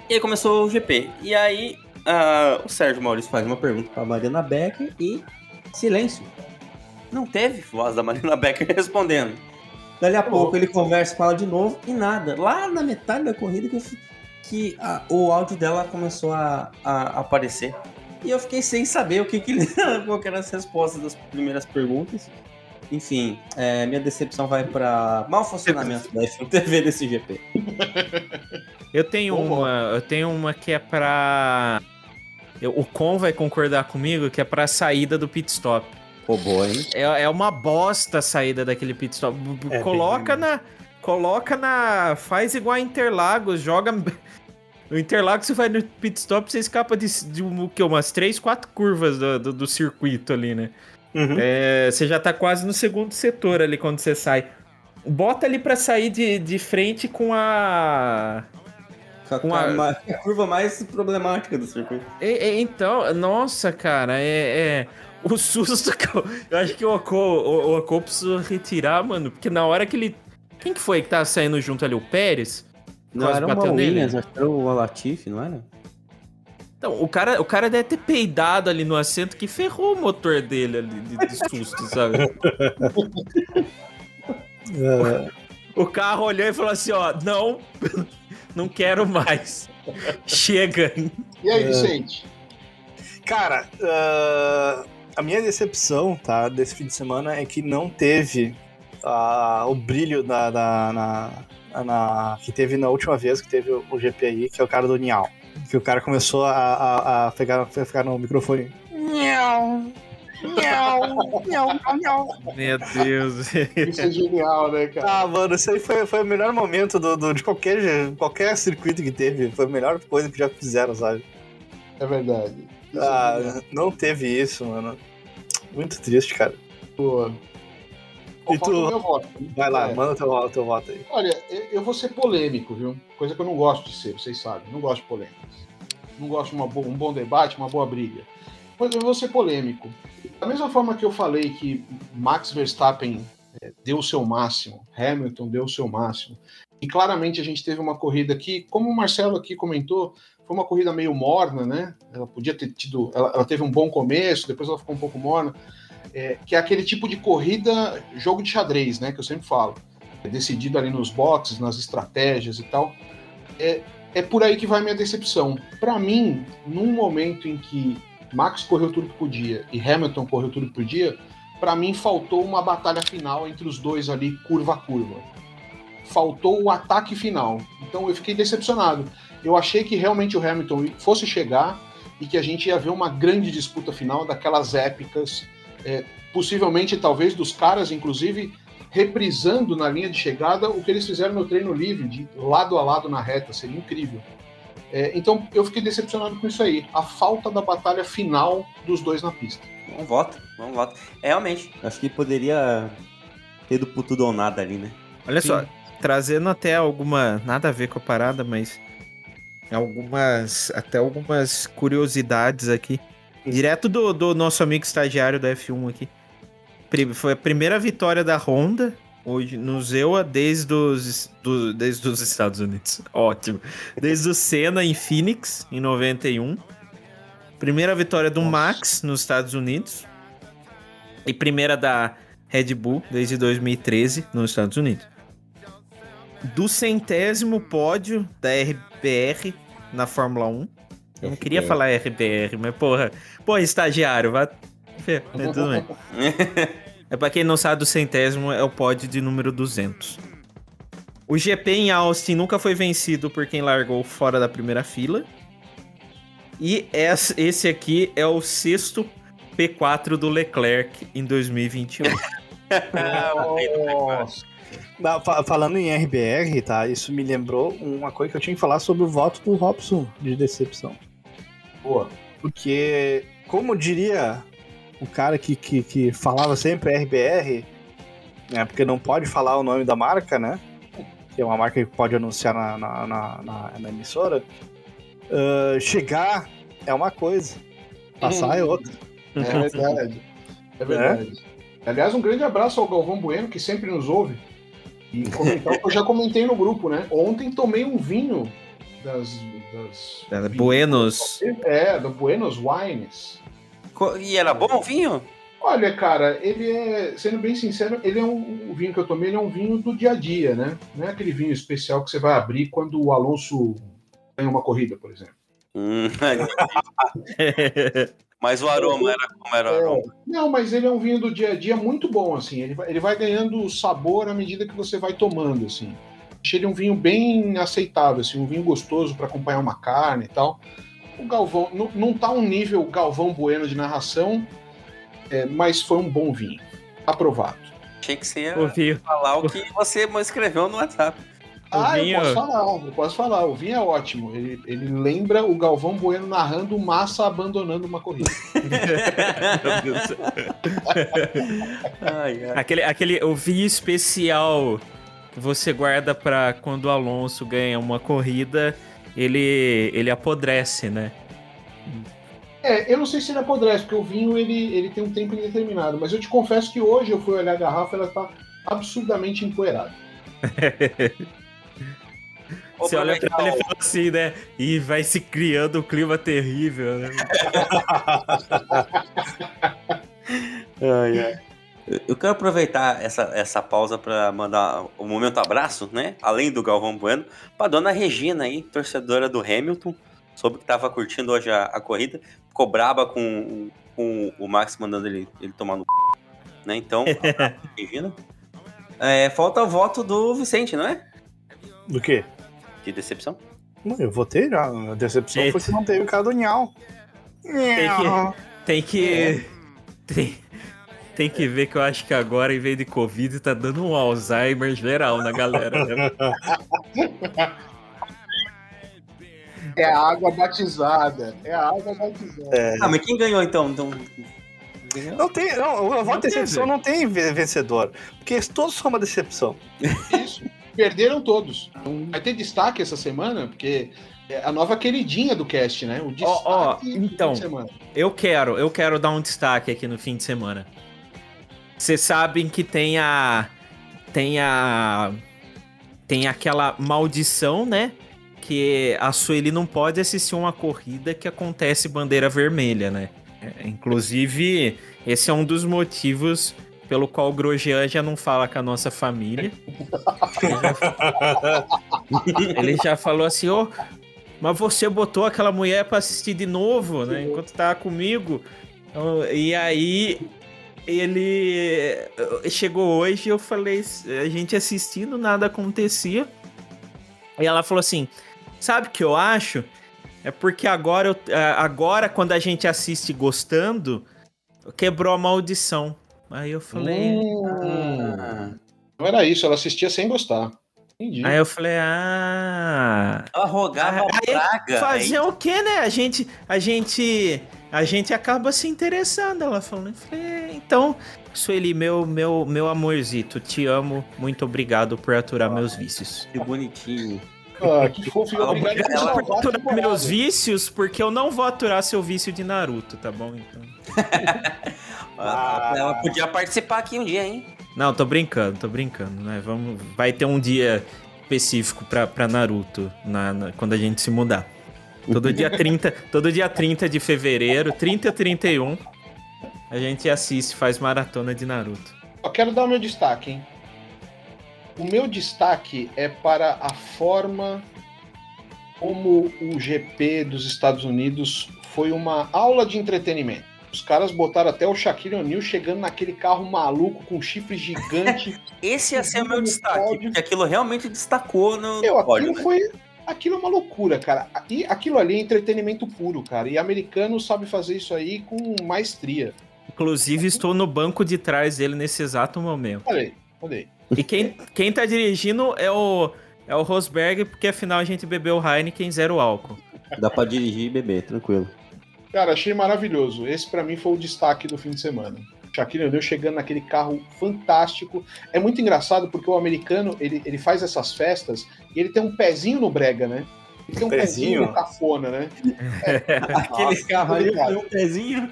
E aí começou o GP. E aí ah, o Sérgio Maurício faz uma pergunta pra Mariana Becker e silêncio. Não teve voz da Marina Becker respondendo. Dali a pouco ele conversa com ela de novo e nada. Lá na metade da corrida que, eu fi- que a- o áudio dela começou a, a aparecer. E eu fiquei sem saber o que, que ele. qual que eram as respostas das primeiras perguntas. Enfim, é, minha decepção vai para mau funcionamento da F1 TV desse GP. Eu tenho Vamos uma, eu tenho uma que é pra. eu- o Con vai concordar comigo que é pra saída do pit stop. Pô, boa, hein? É, é uma bosta a saída daquele pit stop. É coloca na. Coloca na. Faz igual a Interlagos, joga. No Interlagos você vai no pit stop você escapa de, de um- o quê? umas 3, 4 curvas do, do, do circuito ali, né? Uhum. É, você já tá quase no segundo setor ali quando você sai. Bota ali pra sair de, de frente com a. Com a, a- curva mais problemática do circuito. É, é, então, nossa, cara, é, é- O susto que eu, eu acho que o Ocon, o, o precisou retirar, mano, porque na hora que ele. Quem que foi que tava saindo junto ali? O Pérez? Não, era nele? Williams, acho que era o Latifi, não era? Então, o cara, o cara deve ter peidado ali no assento que ferrou o motor dele ali de, de susto, sabe? É, O carro olhou e falou assim: ó, não, não quero mais. Chega. E aí, Vicente? Cara, ah, a minha decepção, tá, desse fim de semana é que não teve ah, o brilho na, na, na- na- que teve na última vez que teve o, o GP aí, que é o cara do Nial. Que o cara começou a, a, a pegar, a ficar no microfone. Niau, niau, niau, niau. Meu Deus. Isso é genial, né, cara? Ah, mano, isso aí foi, foi o melhor momento do, do- de qualquer, qualquer circuito que teve. Foi a melhor coisa que já fizeram, sabe? É verdade. Isso é Ah, genial. não teve isso, mano. Muito triste, cara. Boa. E tu? voto. Vai lá, É. manda teu, teu voto aí. Olha, eu- vou ser polêmico, viu? Coisa que eu não gosto de ser, vocês sabem. Não gosto de polêmicas. Não gosto de uma bo- um bom debate, uma boa briga. Mas eu vou ser polêmico. Da mesma forma que eu falei que Max Verstappen eh, deu o seu máximo, Hamilton deu o seu máximo, e claramente a gente teve uma corrida que, como o Marcelo aqui comentou, foi uma corrida meio morna, né? Ela podia ter tido. Ela, ela teve um bom começo, depois ela ficou um pouco morna. É, que é aquele tipo de corrida, jogo de xadrez, né? Que eu sempre falo é decidido ali nos boxes, nas estratégias e tal. É, é por aí que vai minha decepção. Para mim, num momento em que Max correu tudo que podia e Hamilton correu tudo que podia, para mim faltou uma batalha final entre os dois ali, curva a curva. Faltou o ataque final. Então eu fiquei decepcionado. Eu achei que realmente o Hamilton fosse chegar e que a gente ia ver uma grande disputa final daquelas épicas, é, possivelmente talvez dos caras, inclusive reprisando na linha de chegada o que eles fizeram no treino livre, de lado a lado na reta, seria incrível. É, então eu fiquei decepcionado com isso aí, a falta da batalha final dos dois na pista. Não voto, não voto. É, realmente. Acho que poderia ter do por tudo ou nada ali, né? Olha só, trazendo até alguma. Nada a ver com a parada, mas. Algumas. Até algumas curiosidades aqui. Direto do, do nosso amigo estagiário da F1 aqui. Foi a primeira vitória da Honda hoje no Zewa desde os, do, desde os Estados Unidos. Ótimo. Desde o Senna em Phoenix, em 91. Primeira vitória do Nossa. Max nos Estados Unidos. E primeira da Red Bull desde 2013 nos Estados Unidos. Do centésimo pódio da RBR na Fórmula 1. Eu não queria falar RBR, mas porra. Porra, estagiário, vai. Mas tudo bem. É pra quem não sabe, o centésimo é o pódio de número 200. O GP em Austin nunca foi vencido por quem largou fora da primeira fila. E es- esse aqui é o sexto P4 do Leclerc em 2021. Nossa. Mas, fa- Falando em RBR, tá? Isso me lembrou uma coisa que eu tinha que falar sobre o voto do Robson de decepção. Boa. Porque, como diria o cara que, que, que falava sempre RBR, né? Porque não pode falar o nome da marca, né? Que é uma marca que pode anunciar na, na, na, na- na emissora. ah, chegar é uma coisa, passar é outra. É verdade. É verdade. Aliás, um grande abraço ao Galvão Bueno, que sempre nos ouve. E comentar o que eu já comentei no grupo, né? Ontem tomei um vinho das. das É, vinhos- Buenos. É, do Buenos Wines. E era bom o vinho? Olha, cara, ele é, sendo bem sincero, ele é um, o vinho que eu tomei, ele é um vinho do dia a dia, né? Não é aquele vinho especial que você vai abrir quando o Alonso ganha uma corrida, por exemplo. Mas o aroma era como era o É, aroma. não, mas ele é um vinho do dia a dia muito bom, assim. Ele vai, ele vai ganhando sabor à medida que você vai tomando, assim. Achei ele um vinho bem aceitável, assim, um vinho gostoso para acompanhar uma carne e tal. O Galvão não, não tá um nível Galvão Bueno de narração, é, mas foi um bom vinho. Aprovado. Achei que você ia falar o que você escreveu no WhatsApp. O ah, vinho- eu posso falar, eu posso falar. O vinho é ótimo. Ele, ele lembra o Galvão Bueno narrando o Massa abandonando uma corrida. Meu Deus do céu. Ai, ai. Aquele, aquele, o vinho especial que você guarda pra quando o Alonso ganha uma corrida, ele, ele apodrece, né? É, eu não sei se ele apodrece, porque o vinho ele, ele tem um tempo indeterminado, mas eu te confesso que hoje eu fui olhar a garrafa ela tá absurdamente empoeirada. Você olha pra ele e fala assim, né? E vai se criando um clima terrível, né? Ai, ai. Eu- quero aproveitar essa, essa pausa para mandar o momento abraço, né? Além do Galvão Bueno, para dona Regina aí, torcedora do Hamilton, soube que tava curtindo hoje a, a corrida, ficou braba com, com o Max mandando ele, ele tomar no c, né? Então, Regina. É, falta o voto do Vicente, não é? Do quê? De decepção. Não, eu votei já. A decepção Eita. foi que não teve o cara do Nhau. Nhau. Tem que. Tem, tem que ver que eu acho que agora, em vez de Covid, tá dando um Alzheimer geral na galera. né? É a água batizada. É a água batizada. Ah, mas quem ganhou então? então... ganhou? Não tem, não, o voto de teve. decepção não tem ve- vencedor. Porque todos são uma decepção. Isso. Perderam todos. Vai ter destaque essa semana, porque é a nova queridinha do cast, né? O destaque ó, do então. fim de semana. Eu quero, eu quero dar um destaque aqui no fim de semana. Vocês sabem que tem a. Tem a. Tem aquela maldição, né? Que a Sueli não pode assistir uma corrida que acontece bandeira vermelha, né? É, inclusive, esse é um dos motivos pelo qual Grosjean já não fala com a nossa família. Ele já falou assim, ô, mas você botou aquela mulher pra assistir de novo, né? Enquanto tava comigo. E aí ele chegou hoje eu falei, a gente assistindo, nada acontecia. E ela falou assim: sabe o que eu acho? É porque agora, eu- agora quando a gente assiste gostando, quebrou a maldição. Aí eu falei. Hum, Não era isso, ela assistia sem gostar. Entendi. Aí eu falei, ah. Ela rogava Aí, praga. Fazer aí- o quê, né? A gente, a gente, a gente acaba se interessando. Ela falou, eu falei, "É, então, Sueli, meu, meu, meu amorzito, te amo, muito obrigado por aturar meus vícios. Que bonitinho. Ah, que. E obrigado por Aturar temporada. meus vícios, porque eu não vou aturar seu vício de Naruto, tá bom? Então. Ela- Ela podia participar aqui um dia, hein? Não, tô brincando, tô brincando, né? Vamos, vai ter um dia específico pra, pra Naruto na, na- quando a gente se mudar. Todo dia 30, todo dia 30 de fevereiro, 30 e 31, a gente assiste, faz maratona de Naruto. Só quero dar o meu destaque, hein? O meu destaque é para a forma como o GP dos Estados Unidos foi uma aula de entretenimento. Os caras botaram até o Shaquille O'Neal chegando naquele carro maluco com chifre gigante. Esse ia ser o meu destaque, pódio. porque aquilo realmente destacou no Meu, pódio, aquilo né? foi. Aquilo é uma loucura, cara. E aquilo ali é entretenimento puro, cara. E americano sabe fazer isso aí com maestria. Inclusive, estou no banco de trás dele nesse exato momento. Olha aí, olha aí. E quem, quem tá dirigindo é o, é o Rosberg, porque afinal a gente bebeu Heineken zero álcool. Dá pra dirigir e beber, tranquilo. Cara, achei maravilhoso. Esse pra mim foi o destaque do fim de semana. Shaquille O'Neal chegando naquele carro fantástico. É muito engraçado porque o americano, ele, ele faz essas festas e ele tem um pezinho no brega, né? Ele tem um pezinho, Pezinho? no cafona, né? Aquele carro ali foi um pezinho.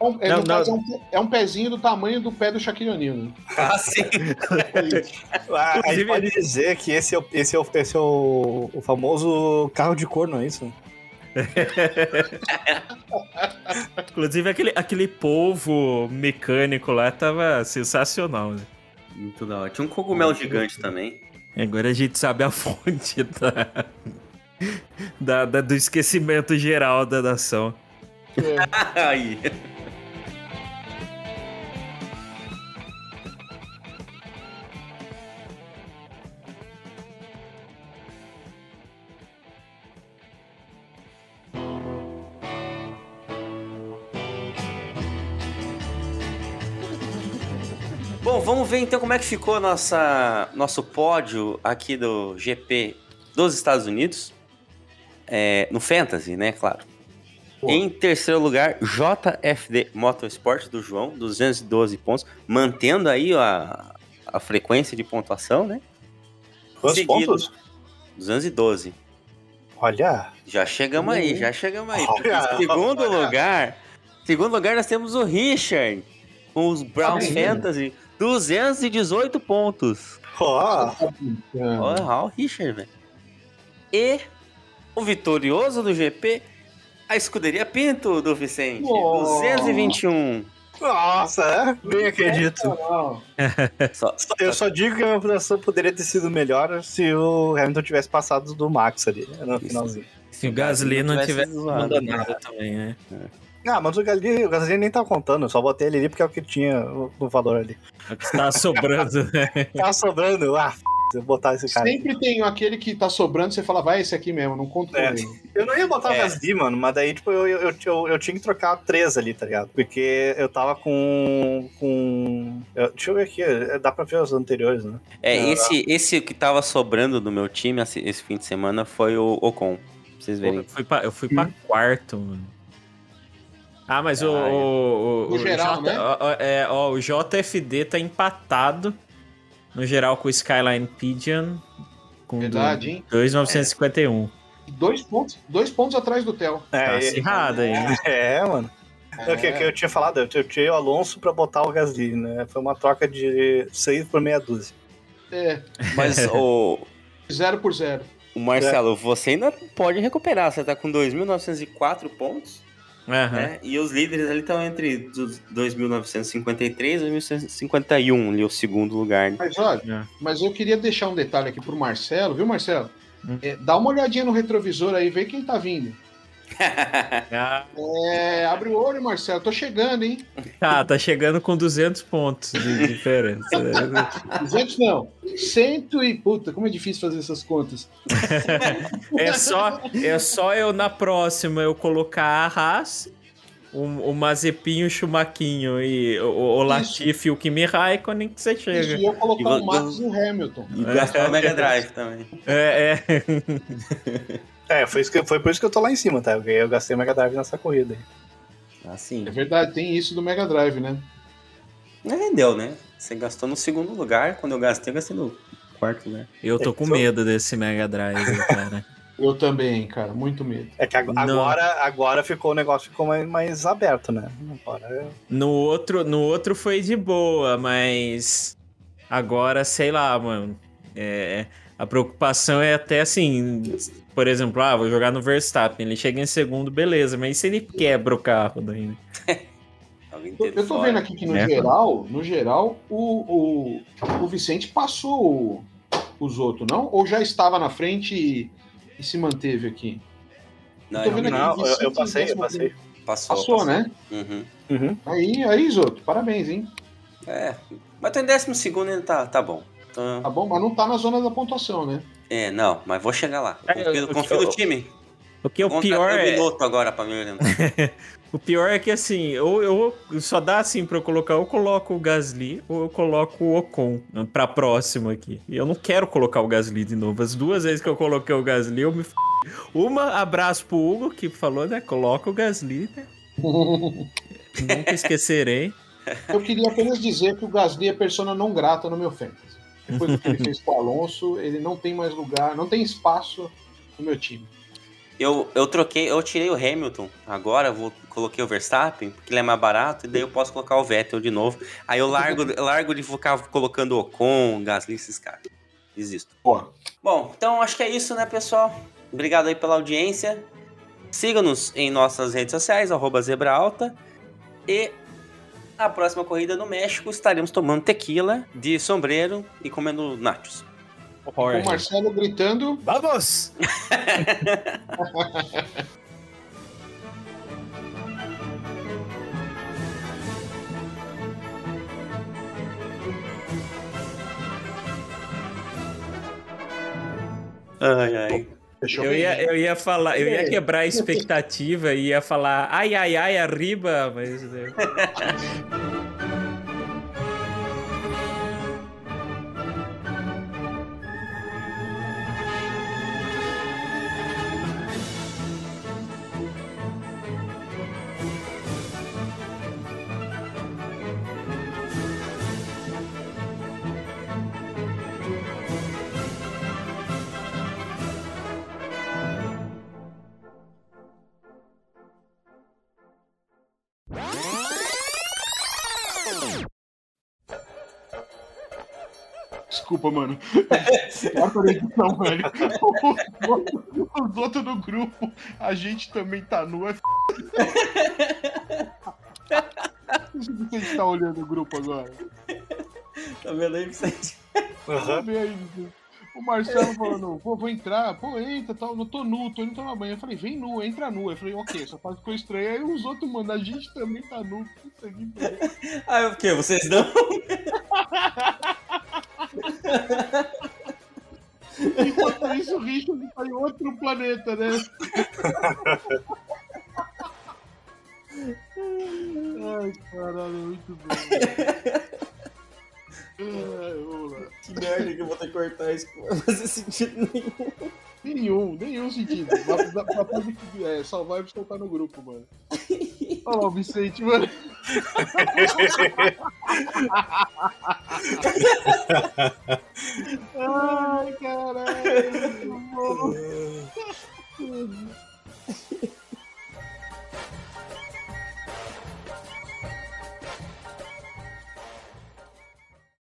Um- é, Não, não. é, um, é um pezinho do tamanho do pé do Shaquille O'Neal. Né? Ah, sim. Ah, a gente pode dizer que esse é, o, esse é, o, esse é o, o famoso carro de corno, é isso? Inclusive, aquele, aquele polvo mecânico lá tava sensacional, né? Muito da hora. Tinha um cogumelo gigante também. Agora a gente sabe a fonte da, da- da- do esquecimento geral da nação. Aí. Vamos ver então como é que ficou nossa, nosso pódio aqui do GP dos Estados Unidos. É, no Fantasy, né, claro. Em terceiro lugar, JFD Motorsport do João, 212 pontos, mantendo aí a, a frequência de pontuação, né? Quantos Seguido. pontos? 212. Olha, Já chegamos aí, já chegamos aí. Olha, em segundo olha. lugar, segundo lugar nós temos o Richard, com os Browns. Fantasy, 218 pontos. ó, Olha lá o Richard, velho. E o vitorioso do GP, a escuderia Pinto do Vicente, Nossa. 221. nossa, é? bem acredito. Não, Só, Eu só digo que a minha pontuação poderia ter sido melhor se o Hamilton tivesse passado do Max ali, né, no Isso. finalzinho. Se o Gasly não tivesse tivesse zoado. abandonado também, né? Ah, mas o Gasly, o Gasly nem tava contando, eu só botei ele ali porque é o que tinha no valor ali. É o que está sobrando, né? Tava sobrando, ah, f... eu botar esse cara. Sempre tem aquele que tá sobrando, você fala, vai esse aqui mesmo, não conto com É. ele. Eu não ia botar É. o Gasly, mano, mas daí, tipo, eu, eu, eu, eu, eu tinha que trocar três ali, tá ligado? Porque eu tava com. com. eu- deixa eu ver aqui, é, dá pra ver os anteriores, né? É, Ah. esse, esse que tava sobrando do meu time esse, esse fim de semana foi o Ocon. Pra vocês Eu verem. fui pra, eu fui pra quarto, mano. Ah, mas o, o, o, No o geral, né? ó, é, ó, o JFD tá empatado no geral com o Skyline Pigeon. Com Verdade, hein? 2,951. Dois pontos, dois pontos atrás do Theo. Tá É, acirrado aí. é, mano. É o que, que eu tinha falado, eu tirei o Alonso pra botar o Gasly, né? Foi uma troca de 6 por meia dúzia. É, Mas o, zero por zero. o Marcelo, você ainda pode recuperar. Você tá com 2.904 pontos. Aham. né? E os líderes ali estão entre dos 2.953 e 2.951, ali o segundo lugar. né? Mas olha, É. mas eu queria deixar um detalhe aqui pro Marcelo, viu, Marcelo? Hum. É, dá uma olhadinha no retrovisor aí, vê quem tá vindo. Ah, É, abre o olho, Marcelo, tô chegando, hein? tá, tá chegando com 200 pontos de diferença. 200 não, cento e... Puta, como é difícil fazer essas contas. É só, é só eu na próxima eu colocar a Haas, o, o Mazepin, o Chumaquinho e o, o Latifi e o Kimi Raikkonen que você Isso, chega. e eu colocar E o Max e o Hamilton. E gastar o Mega Drive também. É, é. É, foi, isso que, foi por isso que eu tô lá em cima, tá? Eu, ganhei- eu gastei o Mega Drive nessa corrida aí. Assim. É verdade, tem isso do Mega Drive, né? Não rendeu, né? Você gastou no segundo lugar. Quando eu gastei, eu gastei no quarto lugar. Eu tô com medo desse Mega Drive, cara. Eu também, cara, muito medo. É que Não. agora, agora ficou o negócio ficou mais, mais aberto, né? Agora é- No outro, no outro foi de boa, mas agora, sei lá, mano. É, a preocupação é até assim, por exemplo, ah, vou jogar no Verstappen, ele chega em segundo, beleza, mas e se ele quebra o carro daí? né? Eu, eu tô vendo aqui que no É. geral, no geral, o, o, o Vicente passou o- os outros, não? Ou já estava na frente e, e se manteve aqui? Não, vendo não eu, eu passei, eu passei. passou. Passou, passou. né? Uhum. Uhum. Aí, aí, Zoto, parabéns, hein? É. Mas tô em décimo segundo ainda tá, tá bom. Então, Tá bom, mas não tá na zona da pontuação, né? é, não, mas vou chegar lá. É, Confio, eu- confio eu- no time. Porque o Contratei pior é. piloto agora pra me orientar. O pior é que assim, ou eu só dá assim pra eu colocar, ou eu coloco o Gasly, ou eu coloco o Ocon pra próximo aqui. E eu não quero colocar o Gasly de novo. As duas vezes que eu coloquei o Gasly, eu me f... Uma, abraço pro Hugo, que falou, né? Coloca o Gasly, né? Nunca esquecerei. Eu queria apenas dizer que o Gasly é persona não grata no meu fantasy. Depois do que ele fez com o Alonso, ele não tem mais lugar, não tem espaço no meu time. Eu, eu troquei, eu tirei o Hamilton agora, vou, coloquei o Verstappen, porque ele é mais barato, e daí eu posso colocar o Vettel de novo. Aí eu largo, largo de ficar colocando o Ocon, Gasly, esses caras. Desisto. Boa. Bom, então acho que é isso, né, pessoal? Obrigado aí pela audiência. Siga-nos em nossas redes sociais, arroba Zebra Alta. E na próxima corrida no México estaremos tomando tequila de sombreiro e comendo nachos. Com o Marcelo gritando. Vamos! Ai, ai. Fechou Eu bem. ia, eu ia falar, eu ia quebrar a expectativa e ia falar ai, ai, ai, arriba, mas. Desculpa, mano. Corta a edição, velho. Os outros- Os outros do grupo, a gente também tá nu. É f... Deixa eu ver se a gente tá olhando o grupo agora. Tá vendo aí, Vicente? Ver aí, Vicente. O Marcelo falando, pô, vou entrar, pô, entra, tal, eu tô nu, tô indo tomar banho. Eu falei, vem nu, entra nu. Eu falei, ok, essa parte ficou estranha. Aí os outros, mano, a gente também tá nu. Puta que pariu. Ah, o quê? Vocês não? Enquanto isso, o Richard tá em outro planeta, né? Ai, caralho, é muito bom. Ai, vamos lá. Que merda que eu vou ter que cortar isso. Não vai fazer sentido nenhum. Nenhum, nenhum sentido. Dá pra fazer que é, salvar e soltar no grupo, mano. Olha lá o Vicente, mano. Ai, caralho.